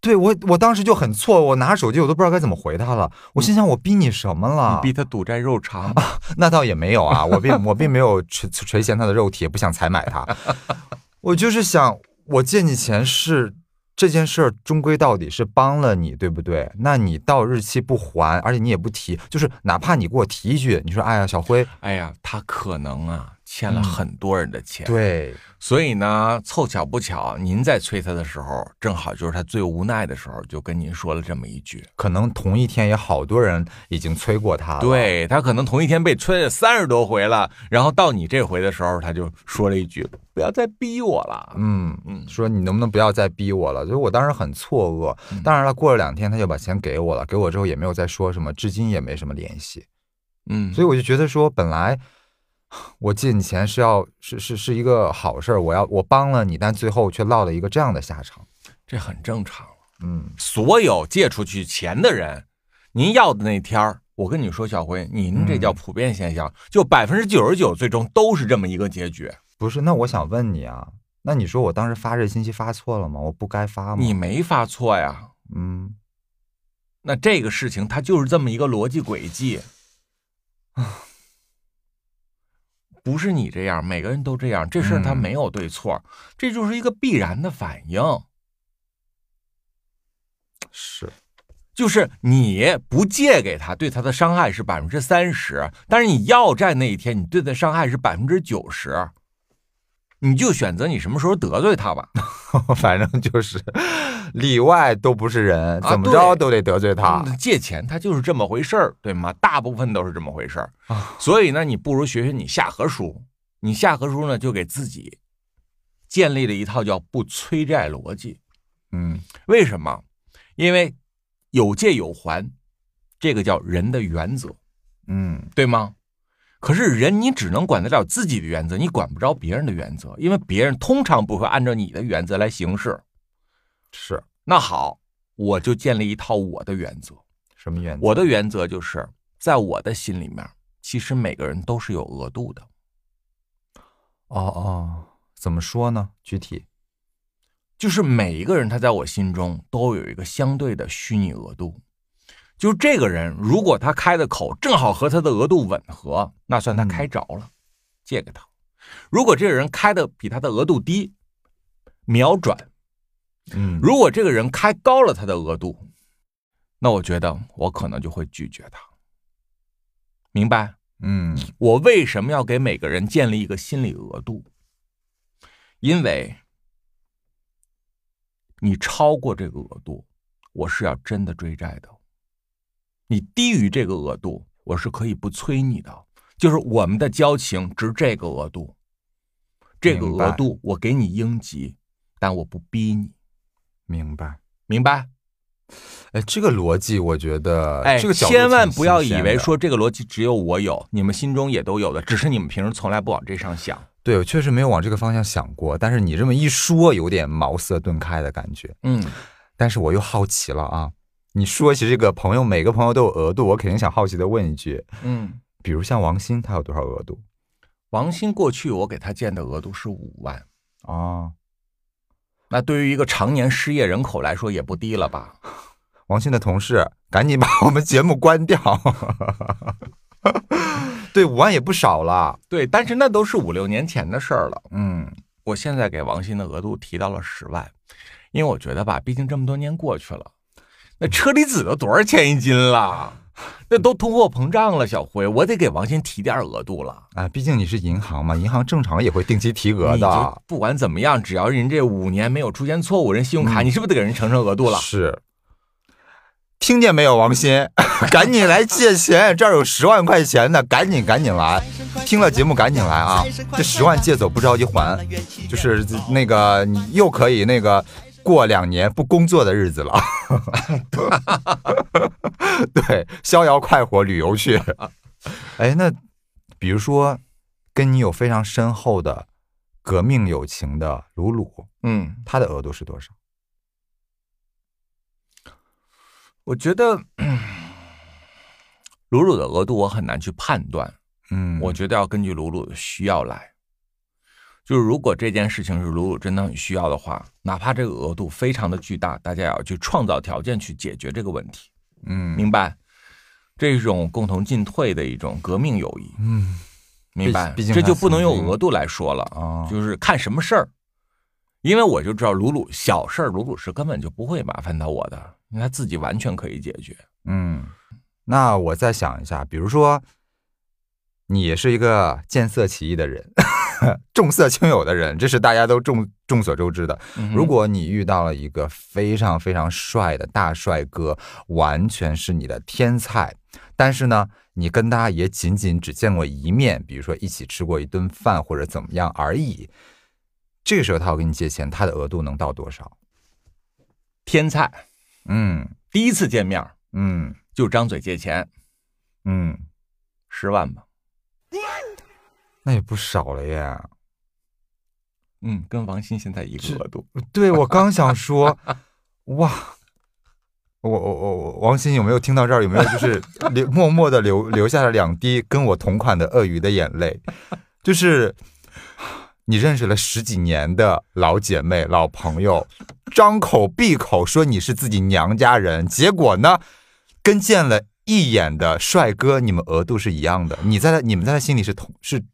对我，我当时就很错，我拿着手机，我都不知道该怎么回他了。我心想，我逼你什么了？你逼他赌债肉偿？那倒也没有啊，我并 我并没有垂垂涎他的肉体，也不想采买他。我就是想，我借你钱是这件事儿，终归到底是帮了你，对不对？那你到日期不还，而且你也不提，就是哪怕你给我提一句，你说，哎呀，小辉，哎呀，他可能啊。欠了很多人的钱，对，所以呢，凑巧不巧，您在催他的时候，正好就是他最无奈的时候，就跟您说了这么一句。可能同一天也好多人已经催过他了，对他可能同一天被催了三十多回了，然后到你这回的时候，他就说了一句：“不要再逼我了。”嗯嗯，说你能不能不要再逼我了？所以我当时很错愕。当然了，过了两天他就把钱给我了，给我之后也没有再说什么，至今也没什么联系。嗯，所以我就觉得说，本来。我借你钱是要是是是一个好事儿，我要我帮了你，但最后却落了一个这样的下场，这很正常。嗯，所有借出去钱的人，您要的那天儿，我跟你说，小辉，您这叫普遍现象，就百分之九十九最终都是这么一个结局。不是？那我想问你啊，那你说我当时发这信息发错了吗？我不该发吗？你没发错呀。嗯，那这个事情它就是这么一个逻辑轨迹啊。不是你这样，每个人都这样。这事儿他没有对错，这就是一个必然的反应。是，就是你不借给他，对他的伤害是百分之三十，但是你要债那一天，你对他伤害是百分之九十。你就选择你什么时候得罪他吧，反正就是里外都不是人，怎么着都得得罪他。借钱他就是这么回事儿，对吗？大部分都是这么回事儿所以呢，你不如学学你夏河叔。你夏河叔呢，就给自己建立了一套叫不催债逻辑。嗯，为什么？因为有借有还，这个叫人的原则。嗯，对吗？可是人，你只能管得了自己的原则，你管不着别人的原则，因为别人通常不会按照你的原则来行事。是，那好，我就建立一套我的原则。什么原则？我的原则就是，在我的心里面，其实每个人都是有额度的。哦哦，怎么说呢？具体，就是每一个人他在我心中都有一个相对的虚拟额度。就这个人，如果他开的口正好和他的额度吻合，那算他开着了，借给他。如果这个人开的比他的额度低，秒转。嗯，如果这个人开高了他的额度，那我觉得我可能就会拒绝他。明白？嗯，我为什么要给每个人建立一个心理额度？因为你超过这个额度，我是要真的追债的。你低于这个额度，我是可以不催你的。就是我们的交情值这个额度，这个额度我给你应急，但我不逼你。明白，明白。哎，这个逻辑我觉得，哎，这个千万不要以为说这个逻辑只有我有，你们心中也都有的，只是你们平时从来不往这上想。对，我确实没有往这个方向想过，但是你这么一说，有点茅塞顿开的感觉。嗯，但是我又好奇了啊。你说起这个朋友，每个朋友都有额度，我肯定想好奇的问一句，嗯，比如像王鑫，他有多少额度？王鑫过去我给他建的额度是五万，哦，那对于一个常年失业人口来说也不低了吧？王鑫的同事，赶紧把我们节目关掉。对，五万也不少了。对，但是那都是五六年前的事儿了。嗯，我现在给王鑫的额度提到了十万，因为我觉得吧，毕竟这么多年过去了，那车厘子都多少钱一斤了？那都通货膨胀了，小辉，我得给王鑫提点额度了。啊，毕竟你是银行嘛，银行正常也会定期提额的。不管怎么样，只要人这五年没有出现错误，人信用卡你是不是得给人乘乘额度了？是。听见没有，王鑫，赶紧来借钱，这儿有十万块钱呢，赶紧赶紧来！听了节目赶紧来啊！这十万借走不着急还，就是那个你又可以那个过两年不工作的日子了，对，逍遥快活旅游去。哎，那比如说跟你有非常深厚的革命友情的鲁鲁，嗯，他的额度是多少？我觉得 鲁鲁的额度我很难去判断，嗯，我觉得要根据鲁鲁的需要来。就是如果这件事情是鲁鲁真的很需要的话，哪怕这个额度非常的巨大，大家也要去创造条件去解决这个问题。嗯，明白？这种共同进退的一种革命友谊。嗯，明白？这就不能用额度来说了啊，就是看什么事儿。因为我就知道鲁鲁小事儿，鲁鲁是根本就不会麻烦到我的。因为他自己完全可以解决。嗯，那我再想一下，比如说，你是一个见色起意的人，重色轻友的人，这是大家都众众所周知的。如果你遇到了一个非常非常帅的大帅哥，完全是你的天菜，但是呢，你跟他也仅仅只见过一面，比如说一起吃过一顿饭或者怎么样而已，这个时候他要跟你借钱，他的额度能到多少？天菜。嗯，第一次见面，嗯，就张嘴借钱，嗯，十万吧，那也不少了耶。嗯，跟王鑫现在一个额度。对，我刚想说，哇，我我我王鑫有没有听到这儿？有没有就是 流默默的流流下了两滴跟我同款的鳄鱼的眼泪？就是你认识了十几年的老姐妹、老朋友。张口闭口说你是自己娘家人，结果呢，跟见了一眼的帅哥，你们额度是一样的。你在他，你们在他心里是同是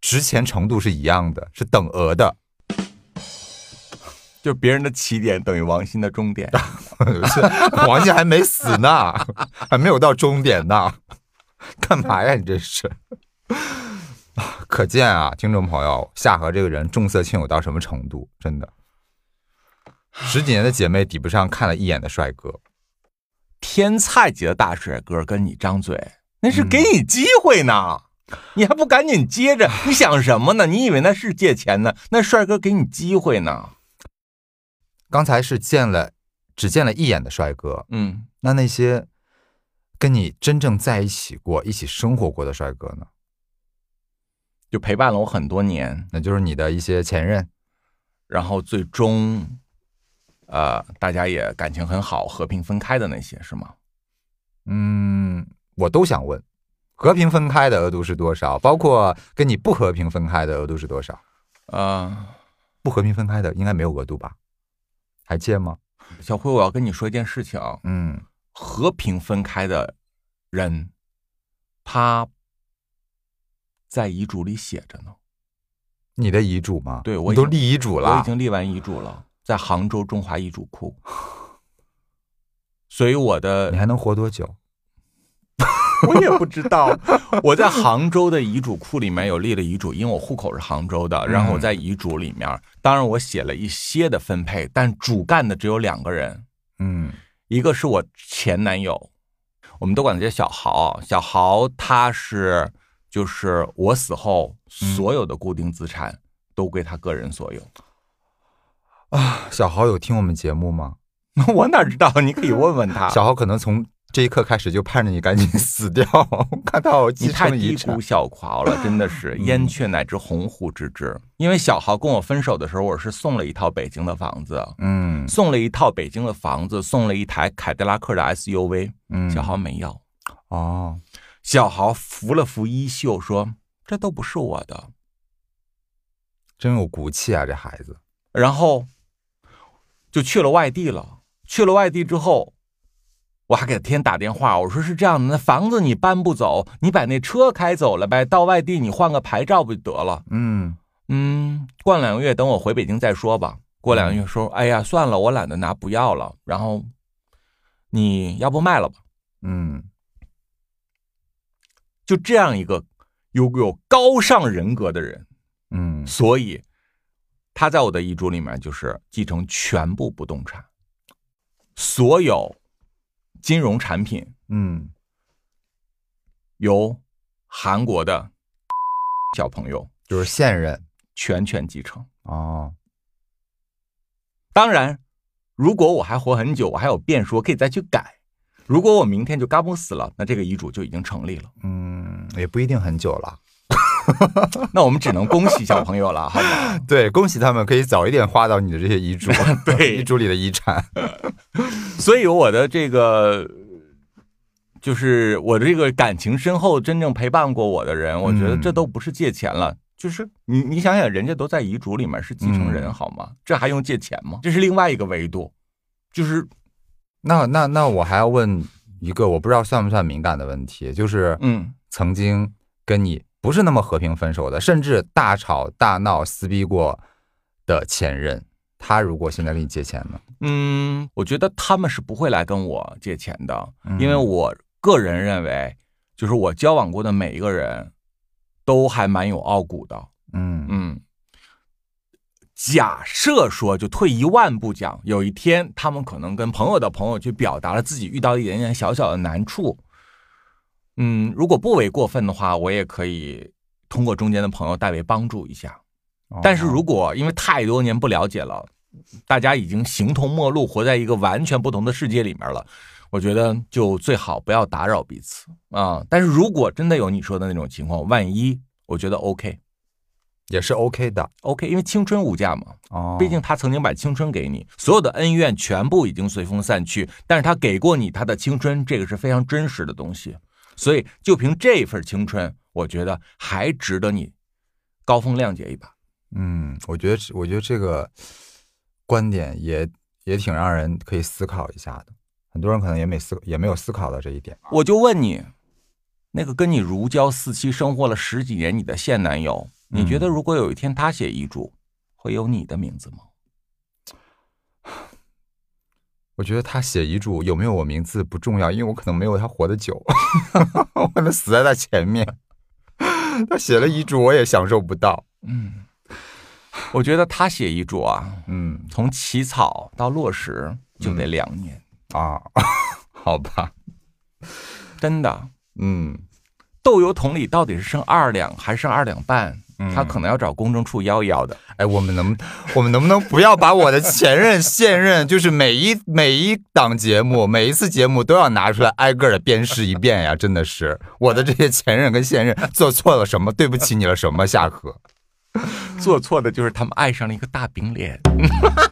值钱程度是一样的，是等额的。就别人的起点等于王鑫的终点，王鑫还没死呢，还没有到终点呢，干嘛呀？你这是？可见啊，听众朋友，夏河这个人重色轻友到什么程度？真的。十几年的姐妹抵不上看了一眼的帅哥，天菜级的大帅哥跟你张嘴，那是给你机会呢，你还不赶紧接着？你想什么呢？你以为那是借钱呢？那帅哥给你机会呢？刚才是见了只见了一眼的帅哥，嗯，那那些跟你真正在一起过、一起生活过的帅哥呢？就陪伴了我很多年，那就是你的一些前任，然后最终。呃，大家也感情很好，和平分开的那些是吗？嗯，我都想问，和平分开的额度是多少？包括跟你不和平分开的额度是多少？啊，不和平分开的应该没有额度吧？还借吗？小辉，我要跟你说一件事情。嗯，和平分开的人，他在遗嘱里写着呢。你的遗嘱吗？对，我都立遗嘱了，我已经立完遗嘱了。在杭州中华遗嘱库，所以我的你还能活多久？我也不知道。我在杭州的遗嘱库里面有立了遗嘱，因为我户口是杭州的。然后我在遗嘱里面，当然我写了一些的分配，但主干的只有两个人。嗯，一个是我前男友，我们都管他叫小豪。小豪他是就是我死后所有的固定资产都归他个人所有。啊，小豪有听我们节目吗？我哪知道？你可以问问他。小豪可能从这一刻开始就盼着你赶紧死掉，看到你太低估小豪了，真的是燕雀乃知鸿鹄之志。因为小豪跟我分手的时候，我是送了一套北京的房子，嗯，送了一套北京的房子，送了一台凯迪拉克的 SUV，嗯，小豪没要。哦，小豪扶了扶衣袖说：“这都不是我的。”真有骨气啊，这孩子。然后。就去了外地了。去了外地之后，我还给他天打电话，我说是这样的，那房子你搬不走，你把那车开走了呗，到外地你换个牌照不就得了？嗯嗯，过两个月等我回北京再说吧。过两个月说，哎呀，算了，我懒得拿，不要了。然后你要不卖了吧？嗯，就这样一个有有高尚人格的人，嗯，所以他在我的遗嘱里面就是继承全部不动产，所有。金融产品，嗯，由韩国的小朋友，就是现任全权继承哦。当然，如果我还活很久，我还有变数，可以再去改。如果我明天就嘎嘣死了，那这个遗嘱就已经成立了。嗯，也不一定很久了。那我们只能恭喜小朋友了，好吗？对，恭喜他们可以早一点花到你的这些遗嘱，对遗嘱里的遗产。所以我的这个，就是我的这个感情深厚、真正陪伴过我的人，我觉得这都不是借钱了。就是你，你想想，人家都在遗嘱里面是继承人，好吗？这还用借钱吗？这是另外一个维度。就是，那那那我还要问一个，我不知道算不算敏感的问题，就是，嗯，曾经跟你。不是那么和平分手的，甚至大吵大闹、撕逼过的前任，他如果现在给你借钱呢？嗯，我觉得他们是不会来跟我借钱的，因为我个人认为，就是我交往过的每一个人都还蛮有傲骨的。嗯嗯，假设说，就退一万步讲，有一天他们可能跟朋友的朋友去表达了自己遇到一点点小小的难处。嗯，如果不为过分的话，我也可以通过中间的朋友代为帮助一下。但是如果因为太多年不了解了，大家已经形同陌路，活在一个完全不同的世界里面了，我觉得就最好不要打扰彼此啊。但是如果真的有你说的那种情况，万一我觉得 OK，也是 OK 的，OK，因为青春无价嘛。哦，毕竟他曾经把青春给你，所有的恩怨全部已经随风散去，但是他给过你他的青春，这个是非常真实的东西。所以，就凭这份青春，我觉得还值得你高风亮节一把。嗯，我觉得，我觉得这个观点也也挺让人可以思考一下的。很多人可能也没思也没有思考到这一点。我就问你，那个跟你如胶似漆、生活了十几年你的现男友，你觉得如果有一天他写遗嘱，会有你的名字吗？我觉得他写遗嘱有没有我名字不重要，因为我可能没有他活得久，我可能死在他前面。他写了遗嘱，我也享受不到。嗯，我觉得他写遗嘱啊，嗯，从起草到落实就得两年啊。好吧，真的，嗯，豆油桶里到底是剩二两还是剩二两半？他可能要找公证处要一要的。哎，我们能，我们能不能不要把我的前任、现任，就是每一每一档节目、每一次节目都要拿出来挨个的鞭尸一遍呀？真的是，我的这些前任跟现任做错了什么？对不起你了什么？夏荷，做错的就是他们爱上了一个大饼脸。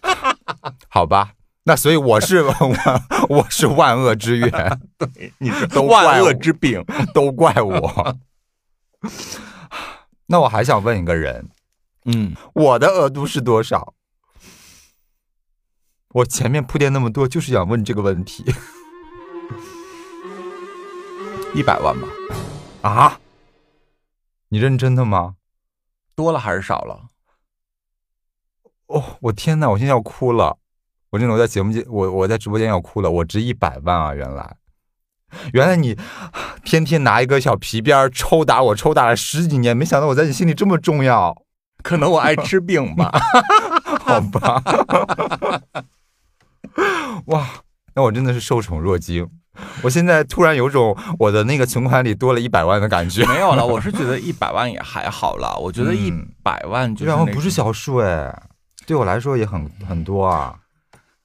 好吧，那所以我是我 我是万恶之源，对，你是万恶之饼，都怪我。那我还想问一个人，嗯，我的额度是多少？我前面铺垫那么多，就是想问这个问题。一百万吧？啊？你认真的吗？多了还是少了？哦，我天哪！我现在要哭了。我真的我在节目间，我我在直播间要哭了。我值一百万啊！原来。原来你天天拿一个小皮鞭抽打我，抽打了十几年，没想到我在你心里这么重要。可能我爱吃饼吧？好吧。哇，那我真的是受宠若惊。我现在突然有种我的那个存款里多了一百万的感觉。没有了，我是觉得一百万也还好了。我觉得一百万就万不是小数哎，对我来说也很很多啊。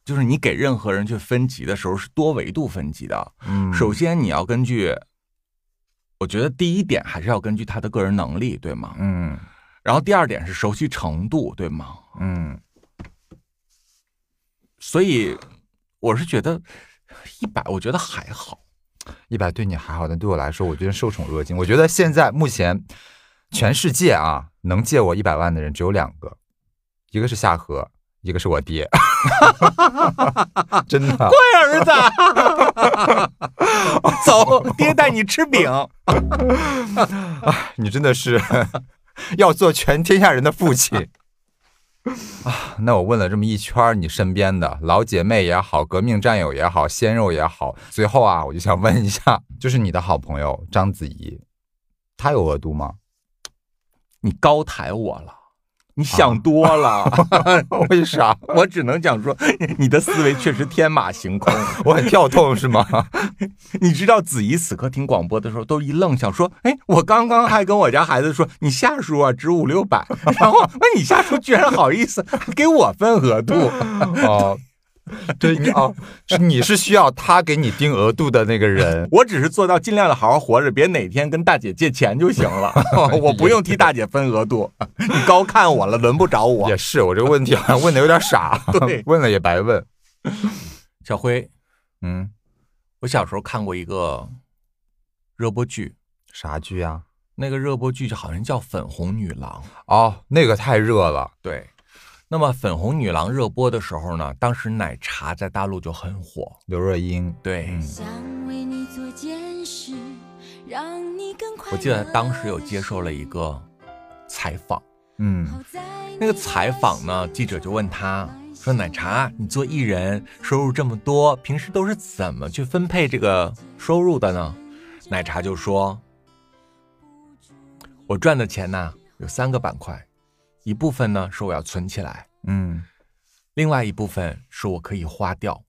就是你给任何人去分级的时候是多维度分级的。嗯，首先你要根据，我觉得第一点还是要根据他的个人能力，对吗？嗯。然后第二点是熟悉程度，对吗？嗯。所以我是觉得一百，我觉得还好。一百对你还好，但对我来说，我觉得受宠若惊。我觉得现在目前全世界啊，能借我一百万的人只有两个，一个是夏荷。一个是我爹，真的。乖儿子，走，爹带你吃饼。你真的是要做全天下人的父亲啊！那我问了这么一圈，你身边的老姐妹也好，革命战友也好，鲜肉也好，最后啊，我就想问一下，就是你的好朋友章子怡，她有额度吗？你高抬我了。你想多了，为啥？我只能讲说，你的思维确实天马行空，我很跳痛是吗？你知道子怡此刻听广播的时候都一愣，想说，哎，我刚刚还跟我家孩子说，你下属啊值五六百，然后那你下属居然好意思给我分额度哦。对你哦，是你是需要他给你定额度的那个人，我只是做到尽量的好好活着，别哪天跟大姐借钱就行了，我不用替大姐分额度。你高看我了，轮不着我。也是，我这个问题好像问的有点傻，对，问了也白问。小辉，嗯，我小时候看过一个热播剧，啥剧啊？那个热播剧就好像叫《粉红女郎》哦，那个太热了，对。那么粉红女郎热播的时候呢，当时奶茶在大陆就很火，刘若英对。我记得当时有接受了一个采访，嗯，那个采访呢，记者就问他说：“奶茶，你做艺人收入这么多，平时都是怎么去分配这个收入的呢？”奶茶就说：“我赚的钱呢，有三个板块。”一部分呢是我要存起来，嗯，另外一部分是我可以花掉，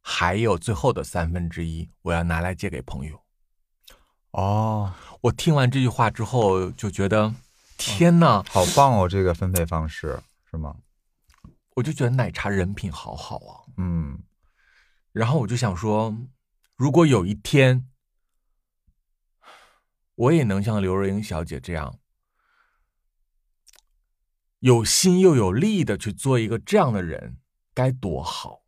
还有最后的三分之一我要拿来借给朋友。哦，我听完这句话之后就觉得，天哪，好棒哦！这个分配方式是吗？我就觉得奶茶人品好好啊，嗯，然后我就想说，如果有一天我也能像刘若英小姐这样。有心又有力的去做一个这样的人，该多好！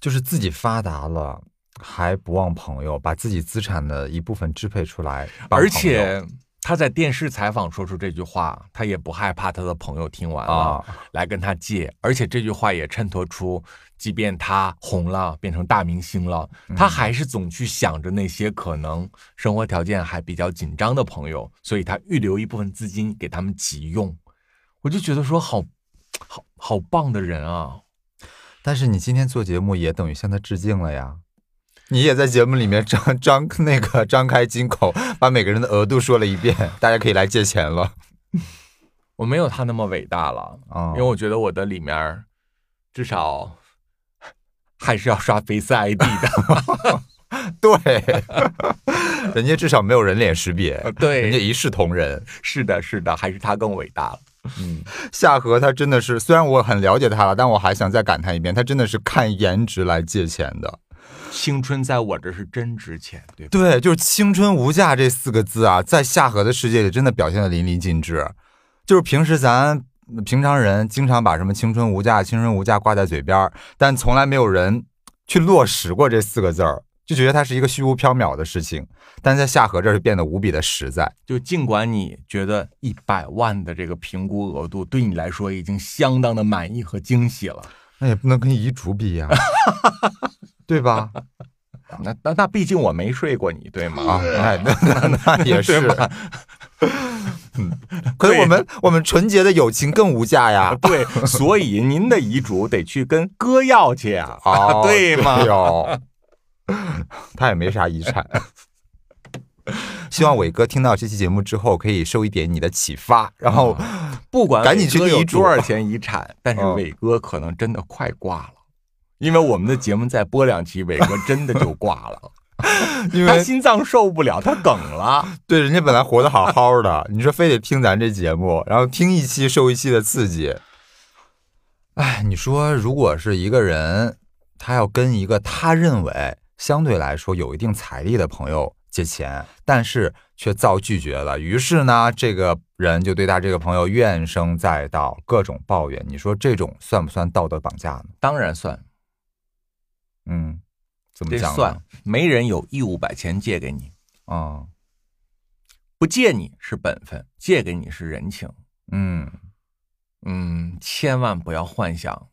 就是自己发达了，还不忘朋友，把自己资产的一部分支配出来，而且。他在电视采访说出这句话，他也不害怕他的朋友听完了来跟他借，而且这句话也衬托出，即便他红了，变成大明星了，他还是总去想着那些可能生活条件还比较紧张的朋友，所以他预留一部分资金给他们急用。我就觉得说，好好好棒的人啊！但是你今天做节目也等于向他致敬了呀。你也在节目里面张张那个张开金口，把每个人的额度说了一遍，大家可以来借钱了。我没有他那么伟大了啊，因为我觉得我的里面至少还是要刷 Face ID 的。对，人家至少没有人脸识别，对，人家一视同仁。是的，是的，还是他更伟大了。嗯，夏荷他真的是，虽然我很了解他了，但我还想再感叹一遍，他真的是看颜值来借钱的。青春在我这是真值钱，对对，就是青春无价这四个字啊，在夏荷的世界里真的表现的淋漓尽致。就是平时咱平常人经常把什么青春无价、青春无价挂在嘴边，但从来没有人去落实过这四个字儿，就觉得它是一个虚无缥缈的事情。但在夏荷这儿就变得无比的实在。就尽管你觉得一百万的这个评估额度对你来说已经相当的满意和惊喜了，那也不能跟遗嘱比呀。对吧？那那那，毕竟我没睡过你，对吗？啊，那那那也 是。嗯，可是我们我们纯洁的友情更无价呀。对，所以您的遗嘱得去跟哥要去啊，对吗？哟，他也没啥遗产。希望伟哥听到这期节目之后，可以受一点你的启发，然后不管赶紧去有多少钱遗产，但是伟哥可能真的快挂了。因为我们的节目再播两期，伟哥真的就挂了，因为他心脏受不了，他梗了。对，人家本来活得好好的，你说非得听咱这节目，然后听一期受一期的刺激。哎，你说如果是一个人，他要跟一个他认为相对来说有一定财力的朋友借钱，但是却遭拒绝了，于是呢，这个人就对他这个朋友怨声载道，各种抱怨。你说这种算不算道德绑架呢？当然算。嗯，怎么讲？算没人有义务把钱借给你啊，不借你是本分，借给你是人情。嗯嗯，千万不要幻想，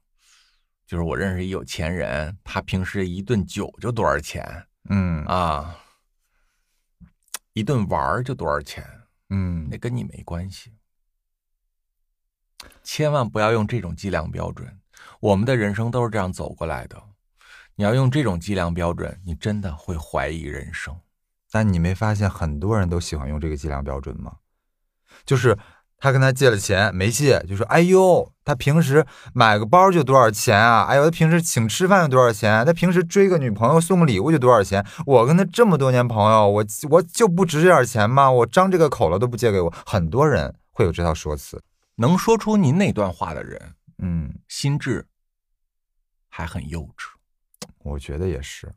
就是我认识一有钱人，他平时一顿酒就多少钱，嗯啊，一顿玩就多少钱，嗯，那跟你没关系。千万不要用这种计量标准，我们的人生都是这样走过来的。你要用这种计量标准，你真的会怀疑人生。但你没发现很多人都喜欢用这个计量标准吗？就是他跟他借了钱没借，就说：“哎呦，他平时买个包就多少钱啊？哎呦，他平时请吃饭就多少钱？他平时追个女朋友送个礼物就多少钱？我跟他这么多年朋友，我我就不值这点钱吗？我张这个口了都不借给我。”很多人会有这套说辞。能说出您那段话的人，嗯，心智还很幼稚。我觉得也是，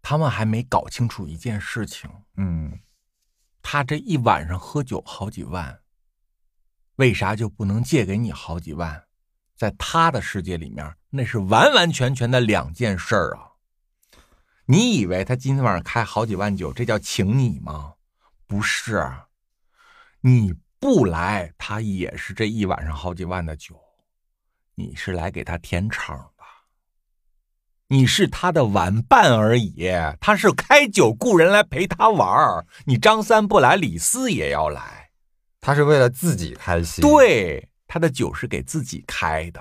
他们还没搞清楚一件事情。嗯，他这一晚上喝酒好几万，为啥就不能借给你好几万？在他的世界里面，那是完完全全的两件事儿啊！你以为他今天晚上开好几万酒，这叫请你吗？不是，你。不来，他也是这一晚上好几万的酒，你是来给他填场，你是他的玩伴而已，他是开酒雇人来陪他玩儿你张三不来，李四也要来，他是为了自己开心。对，他的酒是给自己开的，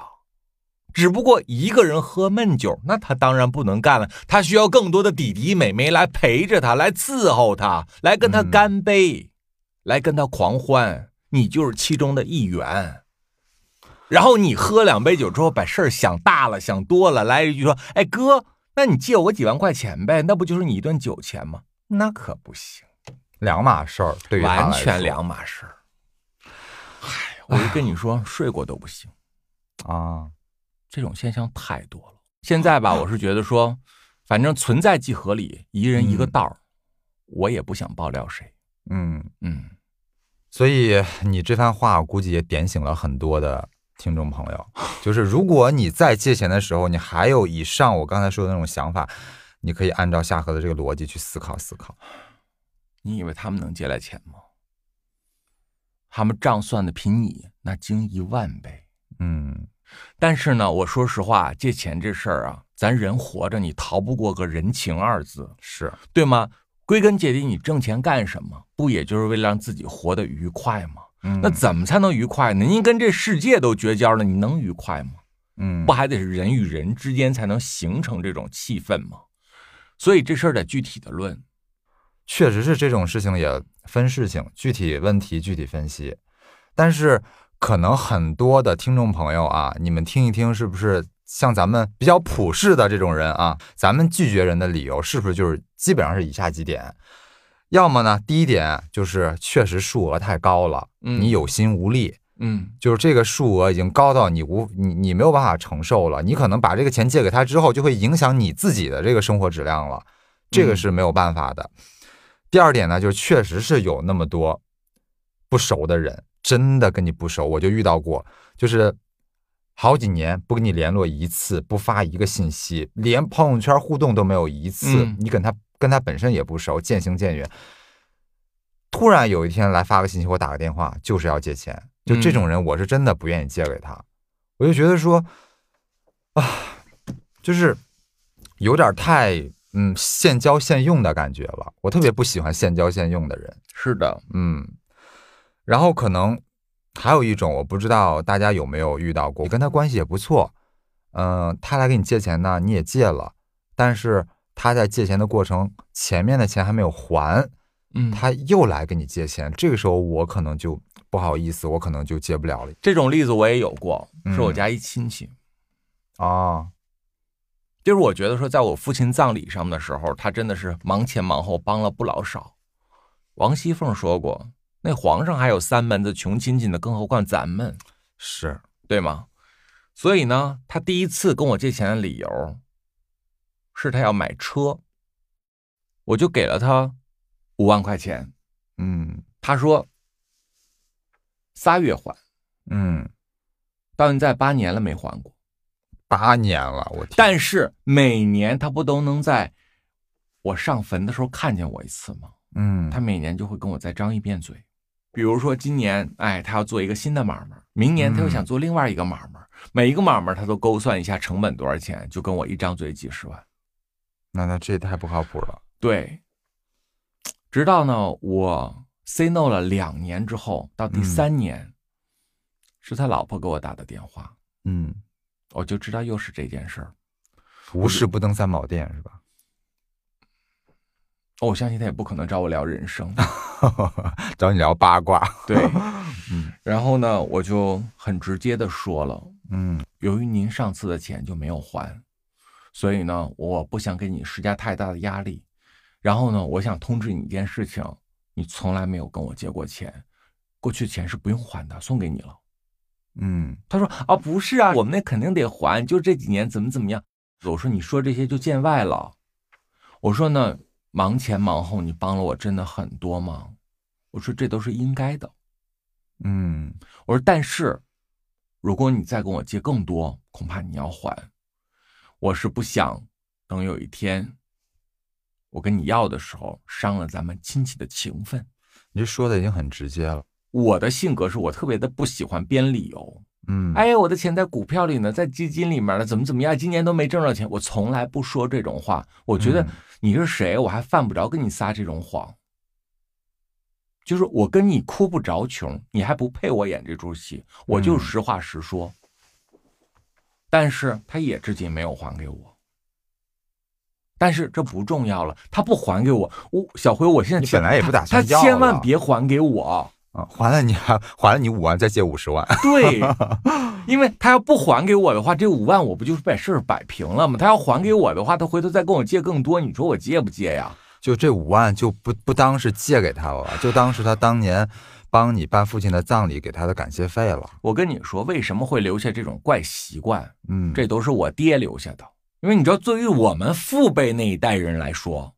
只不过一个人喝闷酒，那他当然不能干了，他需要更多的弟弟妹妹来陪着他，来伺候他，来跟他干杯。来跟他狂欢，你就是其中的一员。然后你喝两杯酒之后，把事儿想大了、想多了，来一句说：“哎哥，那你借我几万块钱呗？那不就是你一顿酒钱吗？”那可不行，两码事儿，对，完全两码事儿。哎，我就跟你说，睡过都不行啊！这种现象太多了。现在吧，我是觉得说，反正存在即合理，一人一个道儿，我也不想爆料谁。嗯嗯。所以你这番话，估计也点醒了很多的听众朋友。就是如果你在借钱的时候，你还有以上我刚才说的那种想法，你可以按照夏河的这个逻辑去思考思考。你以为他们能借来钱吗？他们账算的比你那精一万倍。嗯，但是呢，我说实话，借钱这事儿啊，咱人活着，你逃不过个人情二字，是对吗？归根结底，你挣钱干什么？不也就是为了让自己活得愉快吗？那怎么才能愉快呢？您跟这世界都绝交了，你能愉快吗？嗯，不还得是人与人之间才能形成这种气氛吗？所以这事儿得具体的论。确实是这种事情也分事情，具体问题具体分析。但是可能很多的听众朋友啊，你们听一听，是不是？像咱们比较普世的这种人啊，咱们拒绝人的理由是不是就是基本上是以下几点？要么呢，第一点就是确实数额太高了，你有心无力，嗯，就是这个数额已经高到你无你你没有办法承受了，你可能把这个钱借给他之后，就会影响你自己的这个生活质量了，这个是没有办法的。第二点呢，就是确实是有那么多不熟的人，真的跟你不熟，我就遇到过，就是。好几年不跟你联络一次，不发一个信息，连朋友圈互动都没有一次。你跟他跟他本身也不熟，渐行渐远。突然有一天来发个信息，我打个电话，就是要借钱。就这种人，我是真的不愿意借给他。我就觉得说，啊，就是有点太嗯现交现用的感觉了。我特别不喜欢现交现用的人。是的，嗯，然后可能。还有一种，我不知道大家有没有遇到过，我跟他关系也不错，嗯，他来给你借钱呢，你也借了，但是他在借钱的过程，前面的钱还没有还，嗯，他又来跟你借钱，这个时候我可能就不好意思，我可能就借不了了。这种例子我也有过，是我家一亲戚，啊，就是我觉得说，在我父亲葬礼上的时候，他真的是忙前忙后，帮了不老少。王熙凤说过。那皇上还有三门子穷亲戚呢，更何况咱们，是对吗？所以呢，他第一次跟我借钱的理由是他要买车，我就给了他五万块钱。嗯，他说仨月还，嗯，到现在八年了没还过，八年了，我天！但是每年他不都能在我上坟的时候看见我一次吗？嗯，他每年就会跟我再张一遍嘴。比如说今年，哎，他要做一个新的买卖，明年他又想做另外一个买卖，每一个买卖他都勾算一下成本多少钱，就跟我一张嘴几十万。那那这也太不靠谱了。对，直到呢我 say no 了两年之后，到第三年，是他老婆给我打的电话，嗯，我就知道又是这件事儿。无事不登三宝殿是吧？我相信他也不可能找我聊人生，找你聊八卦。对，嗯，然后呢，我就很直接的说了，嗯，由于您上次的钱就没有还，所以呢，我不想给你施加太大的压力。然后呢，我想通知你一件事情，你从来没有跟我借过钱，过去钱是不用还的，送给你了。嗯，他说啊，不是啊，我们那肯定得还，就这几年怎么怎么样。我说你说这些就见外了。我说呢。忙前忙后，你帮了我真的很多忙，我说这都是应该的，嗯，我说但是，如果你再跟我借更多，恐怕你要还，我是不想等有一天我跟你要的时候伤了咱们亲戚的情分。你这说的已经很直接了。我的性格是我特别的不喜欢编理由。嗯，哎呀，我的钱在股票里呢，在基金里面呢，怎么怎么样？今年都没挣着钱，我从来不说这种话。我觉得你是谁，我还犯不着跟你撒这种谎。就是我跟你哭不着穷，你还不配我演这出戏。我就实话实说。但是他也至今没有还给我。但是这不重要了，他不还给我，我小辉，我现在本来也不打算要，他千万别还给我。还了你还 还了你五万，再借五十万。对，因为他要不还给我的话，这五万我不就是把事儿摆平了吗？他要还给我的话，他回头再跟我借更多，你说我借不借呀？就这五万就不不当是借给他了，就当是他当年帮你办父亲的葬礼给他的感谢费了。我跟你说，为什么会留下这种怪习惯？嗯，这都是我爹留下的。因为你知道，作为我们父辈那一代人来说。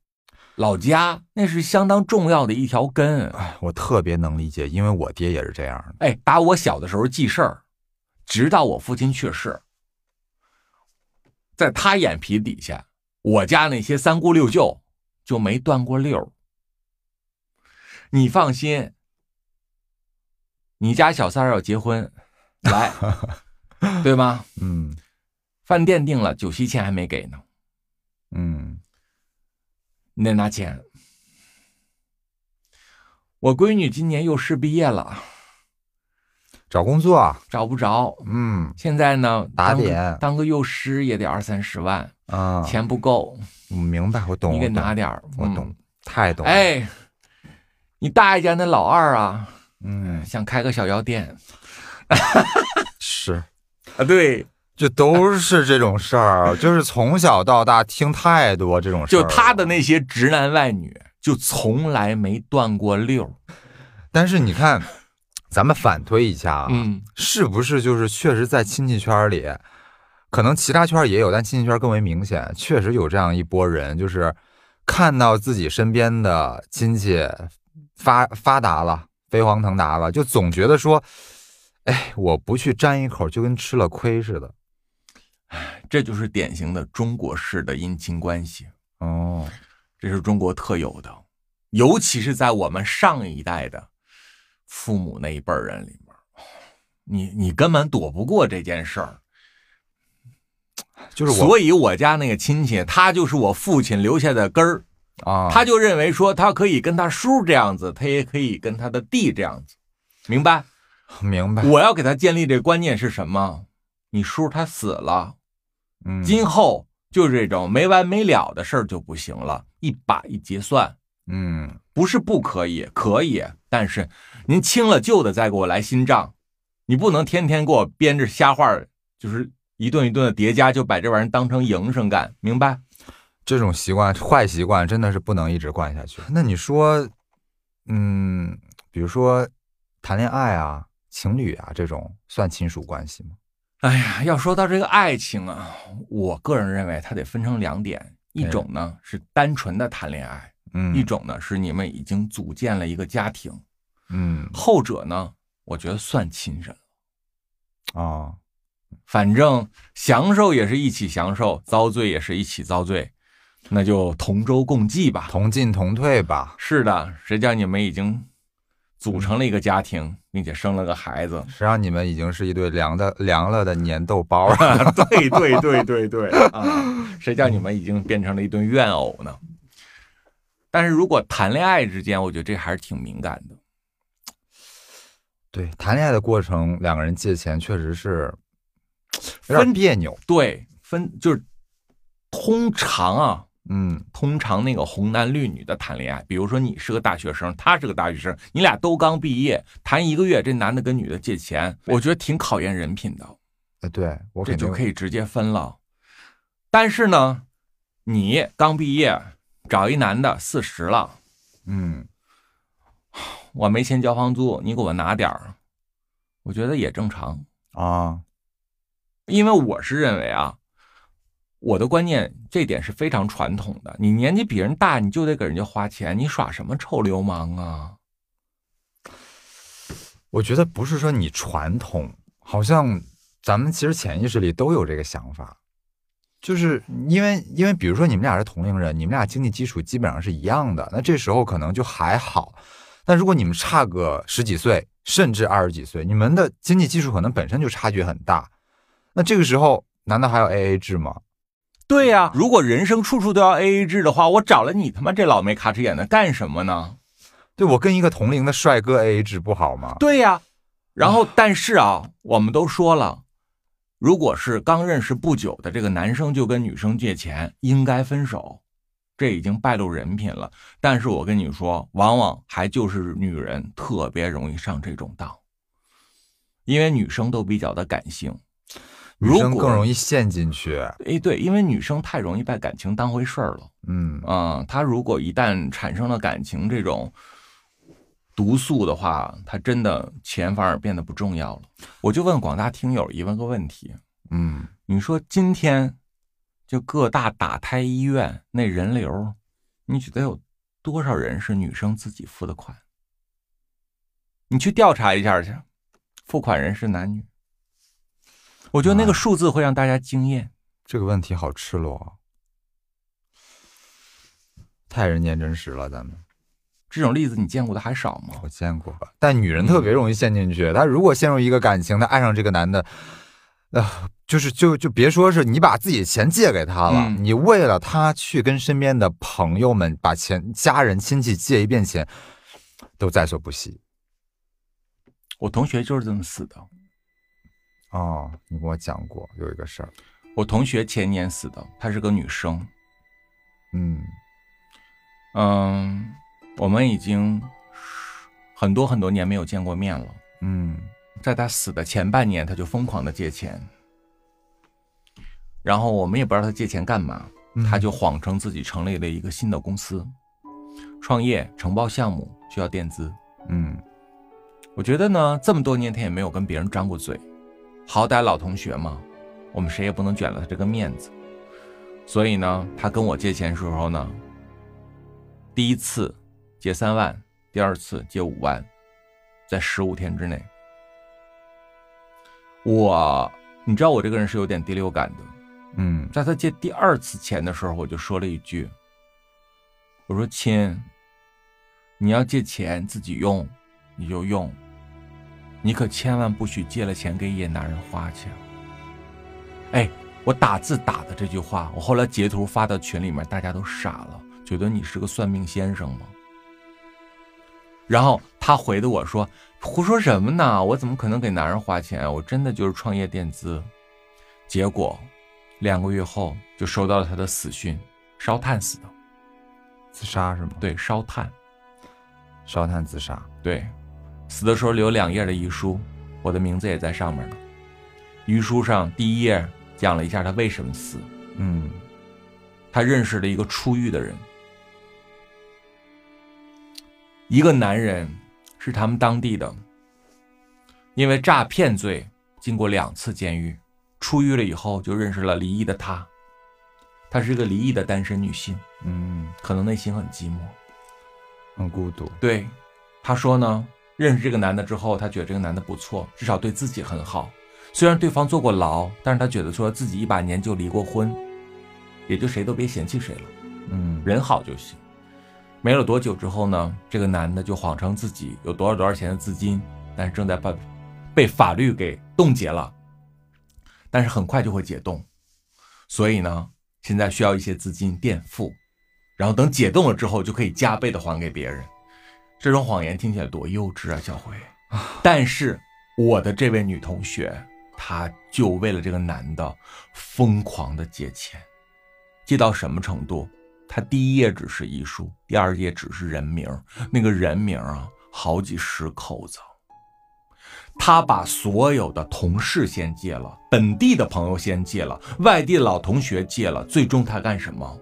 老家那是相当重要的一条根，哎，我特别能理解，因为我爹也是这样的。哎，打我小的时候记事儿，直到我父亲去世，在他眼皮底下，我家那些三姑六舅就没断过溜你放心，你家小三要结婚，来，对吗？嗯，饭店定了，酒席钱还没给呢。嗯。你得拿钱。我闺女今年幼师毕业了，找工作找不着。嗯，现在呢，打点当个幼师也得二三十万啊，钱不够。我明白，我懂。你给拿点我懂，太懂。哎，你大爷家那老二啊，嗯，想开个小药店，是啊，对。就都是这种事儿，就是从小到大听太多这种事儿。就他的那些直男外女，就从来没断过溜。但是你看，咱们反推一下啊，嗯，是不是就是确实在亲戚圈里，可能其他圈也有，但亲戚圈更为明显，确实有这样一波人，就是看到自己身边的亲戚发发达了、飞黄腾达了，就总觉得说，哎，我不去沾一口，就跟吃了亏似的。这就是典型的中国式的姻亲关系哦，这是中国特有的，尤其是在我们上一代的父母那一辈人里面，你你根本躲不过这件事儿。就是，所以我家那个亲戚，他就是我父亲留下的根儿啊，他就认为说，他可以跟他叔这样子，他也可以跟他的弟这样子，明白？明白。我要给他建立这观念是什么？你叔他死了。嗯，今后就这种没完没了的事儿就不行了，一把一结算。嗯，不是不可以，可以，但是您清了旧的再给我来新账，你不能天天给我编着瞎话，就是一顿一顿的叠加，就把这玩意儿当成营生干，明白？这种习惯坏习惯真的是不能一直惯下去。那你说，嗯，比如说谈恋爱啊、情侣啊这种算亲属关系吗？哎呀，要说到这个爱情啊，我个人认为它得分成两点，一种呢是单纯的谈恋爱，嗯，一种呢是你们已经组建了一个家庭，嗯，后者呢，我觉得算亲人。啊，反正享受也是一起享受，遭罪也是一起遭罪，那就同舟共济吧，同进同退吧。是的，谁叫你们已经组成了一个家庭，并且生了个孩子。谁让，你们已经是一对凉的凉了的粘豆包了。对对对对对啊！谁叫你们已经变成了一对怨偶呢？但是如果谈恋爱之间，我觉得这还是挺敏感的。对，谈恋爱的过程，两个人借钱确实是 有点别扭。对，分就是通常啊。嗯，通常那个红男绿女的谈恋爱，比如说你是个大学生，他是个大学生，你俩都刚毕业，谈一个月，这男的跟女的借钱，我觉得挺考验人品的。哎，对，我这就可以直接分了。但是呢，你刚毕业，找一男的四十了，嗯，我没钱交房租，你给我拿点儿，我觉得也正常啊，因为我是认为啊。我的观念，这点是非常传统的。你年纪比人大，你就得给人家花钱，你耍什么臭流氓啊？我觉得不是说你传统，好像咱们其实潜意识里都有这个想法，就是因为因为比如说你们俩是同龄人，你们俩经济基础基本上是一样的，那这时候可能就还好。但如果你们差个十几岁，甚至二十几岁，你们的经济基础可能本身就差距很大，那这个时候难道还要 A A 制吗？对呀，如果人生处处都要 A A 制的话，我找了你他妈这老没卡尺眼的干什么呢？对我跟一个同龄的帅哥 A A 制不好吗？对呀，然后但是啊，我们都说了，如果是刚认识不久的这个男生就跟女生借钱，应该分手，这已经败露人品了。但是我跟你说，往往还就是女人特别容易上这种当，因为女生都比较的感性。女生更容易陷进去，哎，对，因为女生太容易把感情当回事儿了。嗯啊，她如果一旦产生了感情这种毒素的话，她真的钱反而变得不重要了。我就问广大听友一问个问题，嗯，你说今天就各大打胎医院那人流，你觉得有多少人是女生自己付的款？你去调查一下去，付款人是男女。我觉得那个数字会让大家惊艳。这个问题好赤裸，太人间真实了。咱们这种例子你见过的还少吗？我见过，但女人特别容易陷进去。她如果陷入一个感情，她爱上这个男的，啊，就是就就别说是你把自己的钱借给他了，你为了他去跟身边的朋友们把钱、家人亲戚借一遍钱，都在所不惜。我同学就是这么死的。哦，你跟我讲过有一个事儿，我同学前年死的，她是个女生。嗯嗯，我们已经很多很多年没有见过面了。嗯，在她死的前半年，她就疯狂的借钱，然后我们也不知道她借钱干嘛，她就谎称自己成立了一个新的公司，创业承包项目需要垫资。嗯，我觉得呢，这么多年她也没有跟别人张过嘴。好歹老同学嘛，我们谁也不能卷了他这个面子。所以呢，他跟我借钱时候呢，第一次借三万，第二次借五万，在十五天之内。我，你知道我这个人是有点第六感的，嗯，在他借第二次钱的时候，我就说了一句：“我说亲，你要借钱自己用，你就用。”你可千万不许借了钱给野男人花去！哎，我打字打的这句话，我后来截图发到群里面，大家都傻了，觉得你是个算命先生吗？然后他回的我说：“胡说什么呢？我怎么可能给男人花钱？我真的就是创业垫资。”结果两个月后就收到了他的死讯，烧炭死的，自杀是吗？对，烧炭，烧炭自杀，对。死的时候留两页的遗书，我的名字也在上面呢。遗书上第一页讲了一下他为什么死。嗯，他认识了一个出狱的人，一个男人是他们当地的，因为诈骗罪进过两次监狱，出狱了以后就认识了离异的他。她是个离异的单身女性，嗯，可能内心很寂寞，很孤独。对，他说呢。认识这个男的之后，她觉得这个男的不错，至少对自己很好。虽然对方坐过牢，但是她觉得说自己一把年就离过婚，也就谁都别嫌弃谁了。嗯，人好就行。没了多久之后呢，这个男的就谎称自己有多少多少钱的资金，但是正在被被法律给冻结了，但是很快就会解冻，所以呢，现在需要一些资金垫付，然后等解冻了之后就可以加倍的还给别人。这种谎言听起来多幼稚啊，小辉！但是我的这位女同学，她就为了这个男的疯狂的借钱，借到什么程度？他第一页只是遗书，第二页只是人名，那个人名啊，好几十口子。他把所有的同事先借了，本地的朋友先借了，外地老同学借了，最终他干什么？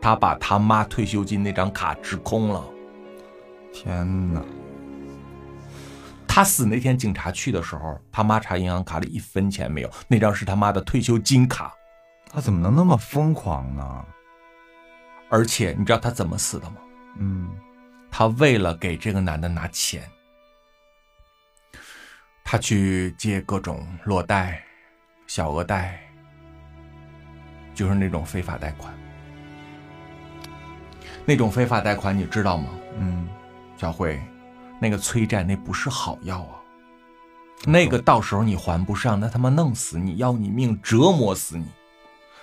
他把他妈退休金那张卡支空了。天哪！他死那天，警察去的时候，他妈查银行卡里一分钱没有，那张是他妈的退休金卡。他怎么能那么疯狂呢？而且你知道他怎么死的吗？嗯，他为了给这个男的拿钱，他去借各种裸贷、小额贷，就是那种非法贷款。那种非法贷款你知道吗？嗯，小慧，那个催债那不是好药啊，那个到时候你还不上，那他妈弄死你，要你命，折磨死你，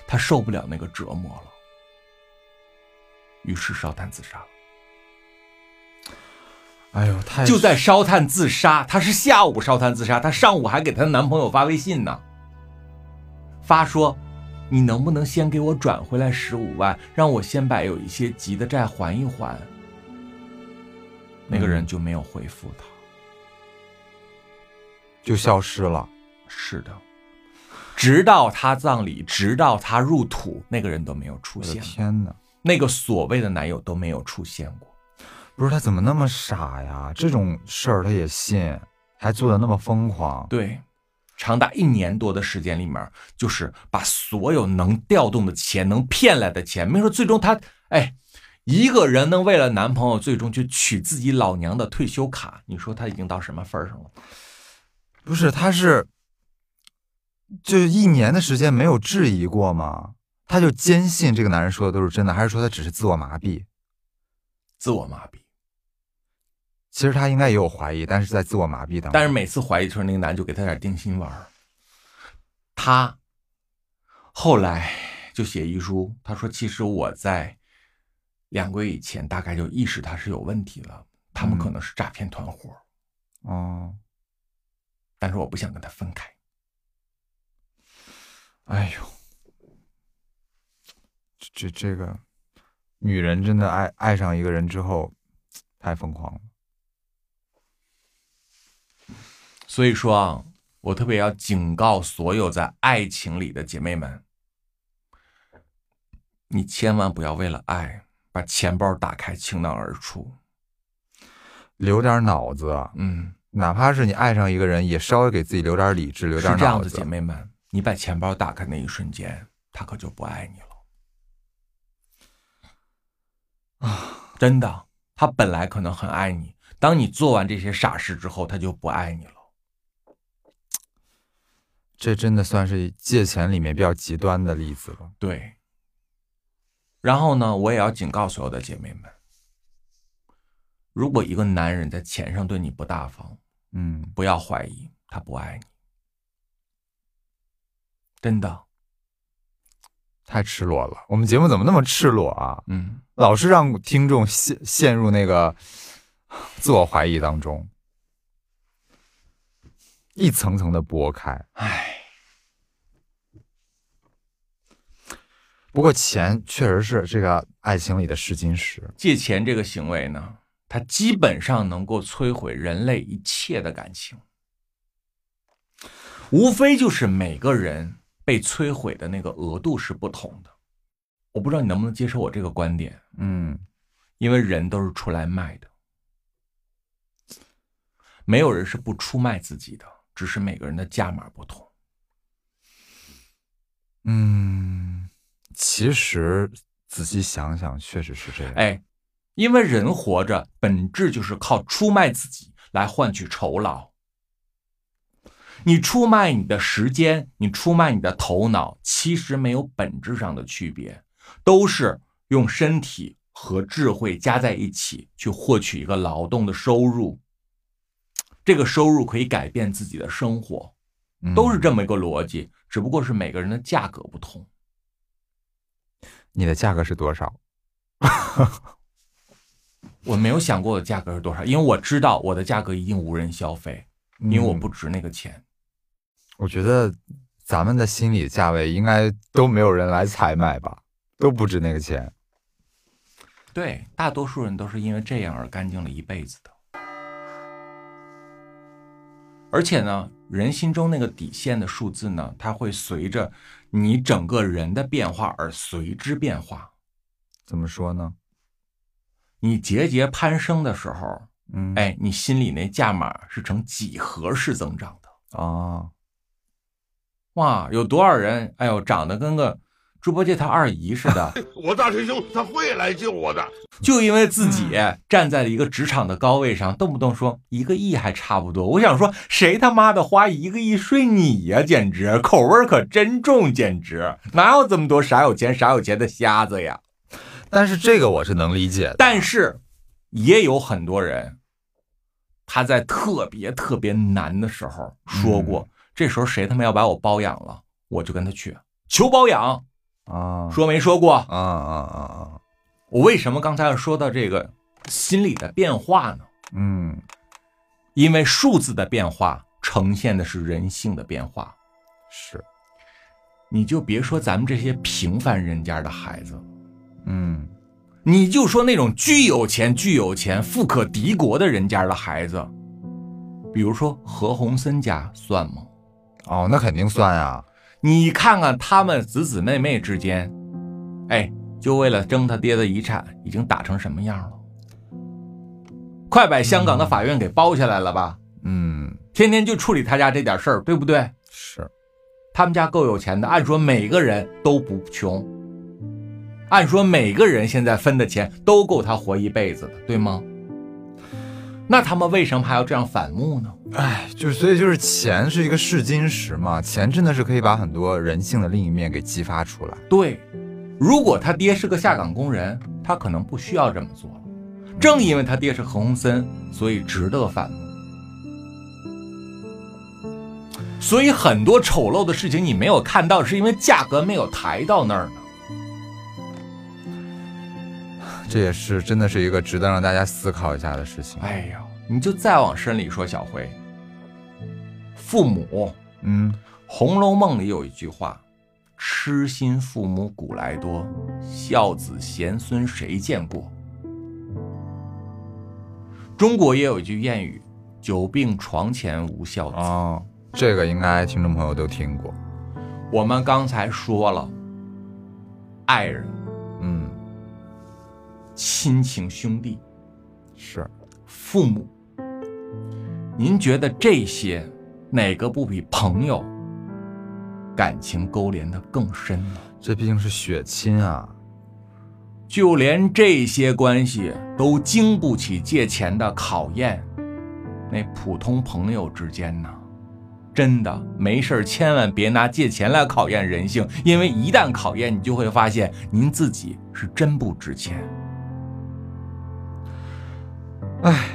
他受不了那个折磨了。于是烧炭自杀了。哎呦，太就在烧炭自杀，她是下午烧炭自杀，她上午还给她男朋友发微信呢，发说：“你能不能先给我转回来十五万，让我先把有一些急的债还一还。”那个人就没有回复他，就消失了。是的，直到他葬礼，直到他入土，那个人都没有出现。天哪！那个所谓的男友都没有出现过，不是他怎么那么傻呀？这种事儿他也信，还做的那么疯狂。对，长达一年多的时间里面，就是把所有能调动的钱、能骗来的钱，没说最终他，哎，一个人能为了男朋友最终去取自己老娘的退休卡，你说他已经到什么份上了？不是，他是，就一年的时间没有质疑过吗？他就坚信这个男人说的都是真的，还是说他只是自我麻痹？自我麻痹。其实他应该也有怀疑，但是在自我麻痹当中。但是每次怀疑的时候，那个男就给他点定心丸。他后来就写遗书，他说：“其实我在两个月以前大概就意识他是有问题了，他们可能是诈骗团伙。”哦。但是我不想跟他分开。哎呦。这这个女人真的爱爱上一个人之后，太疯狂了。所以说啊，我特别要警告所有在爱情里的姐妹们，你千万不要为了爱把钱包打开倾囊而出，留点脑子。嗯，哪怕是你爱上一个人，也稍微给自己留点理智，留点脑子。是这样的，姐妹们，你把钱包打开那一瞬间，他可就不爱你了。啊，真的，他本来可能很爱你，当你做完这些傻事之后，他就不爱你了。这真的算是借钱里面比较极端的例子了。对。然后呢，我也要警告所有的姐妹们：如果一个男人在钱上对你不大方，嗯，不要怀疑他不爱你，真的。太赤裸了，我们节目怎么那么赤裸啊？嗯，老是让听众陷陷入那个自我怀疑当中，一层层的剥开。唉，不过钱确实是这个爱情里的试金石。借钱这个行为呢，它基本上能够摧毁人类一切的感情，无非就是每个人。被摧毁的那个额度是不同的，我不知道你能不能接受我这个观点。嗯，因为人都是出来卖的，没有人是不出卖自己的，只是每个人的价码不同。嗯，其实仔细想想，确实是这样。哎，因为人活着本质就是靠出卖自己来换取酬劳。你出卖你的时间，你出卖你的头脑，其实没有本质上的区别，都是用身体和智慧加在一起，去获取一个劳动的收入。这个收入可以改变自己的生活，都是这么一个逻辑，只不过是每个人的价格不同。你的价格是多少？我没有想过我的价格是多少，因为我知道我的价格一定无人消费，因为我不值那个钱。我觉得咱们的心理价位应该都没有人来采买吧，都不值那个钱。对，大多数人都是因为这样而干净了一辈子的。而且呢，人心中那个底线的数字呢，它会随着你整个人的变化而随之变化。怎么说呢？你节节攀升的时候，嗯，哎，你心里那价码是呈几何式增长的啊。哇，有多少人？哎呦，长得跟个。猪八戒他二姨似的，我大师兄他会来救我的。就因为自己站在了一个职场的高位上，动不动说一个亿还差不多。我想说，谁他妈的花一个亿睡你呀？简直口味可真重，简直哪有这么多傻有钱傻有钱的瞎子呀？但是这个我是能理解的。但是也有很多人，他在特别特别难的时候说过，这时候谁他妈要把我包养了，我就跟他去求包养。啊，说没说过？啊啊啊啊！我为什么刚才要说到这个心理的变化呢？嗯，因为数字的变化呈现的是人性的变化。是，你就别说咱们这些平凡人家的孩子，嗯，你就说那种巨有钱、巨有钱、富可敌国的人家的孩子，比如说何鸿燊家算吗？哦，那肯定算呀。你看看他们子子妹妹之间，哎，就为了争他爹的遗产，已经打成什么样了？快把香港的法院给包下来了吧？嗯，天天就处理他家这点事儿，对不对？是，他们家够有钱的，按说每个人都不穷，按说每个人现在分的钱都够他活一辈子的，对吗？那他们为什么还要这样反目呢？哎，就是所以就是钱是一个试金石嘛，钱真的是可以把很多人性的另一面给激发出来。对，如果他爹是个下岗工人，他可能不需要这么做了。正因为他爹是何鸿燊，所以值得反目。所以很多丑陋的事情你没有看到，是因为价格没有抬到那儿呢。这也是真的是一个值得让大家思考一下的事情。哎呦，你就再往深里说，小辉，父母，嗯，《红楼梦》里有一句话：“痴心父母古来多，孝子贤孙谁见过？”中国也有一句谚语：“久病床前无孝子。”啊，这个应该听众朋友都听过。我们刚才说了，爱人，嗯。亲情兄弟，是父母。您觉得这些哪个不比朋友感情勾连的更深呢？这毕竟是血亲啊！就连这些关系都经不起借钱的考验，那普通朋友之间呢？真的没事千万别拿借钱来考验人性，因为一旦考验，你就会发现您自己是真不值钱。唉，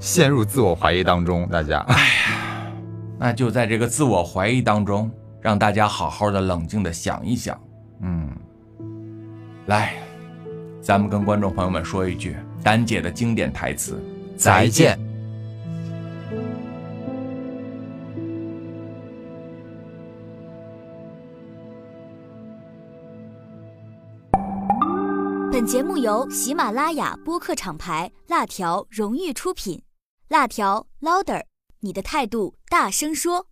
陷入自我怀疑当中，大家。哎呀，那就在这个自我怀疑当中，让大家好好的冷静的想一想。嗯，来，咱们跟观众朋友们说一句丹姐的经典台词：再见。节目由喜马拉雅播客厂牌辣条荣誉出品，辣条 louder，你的态度大声说。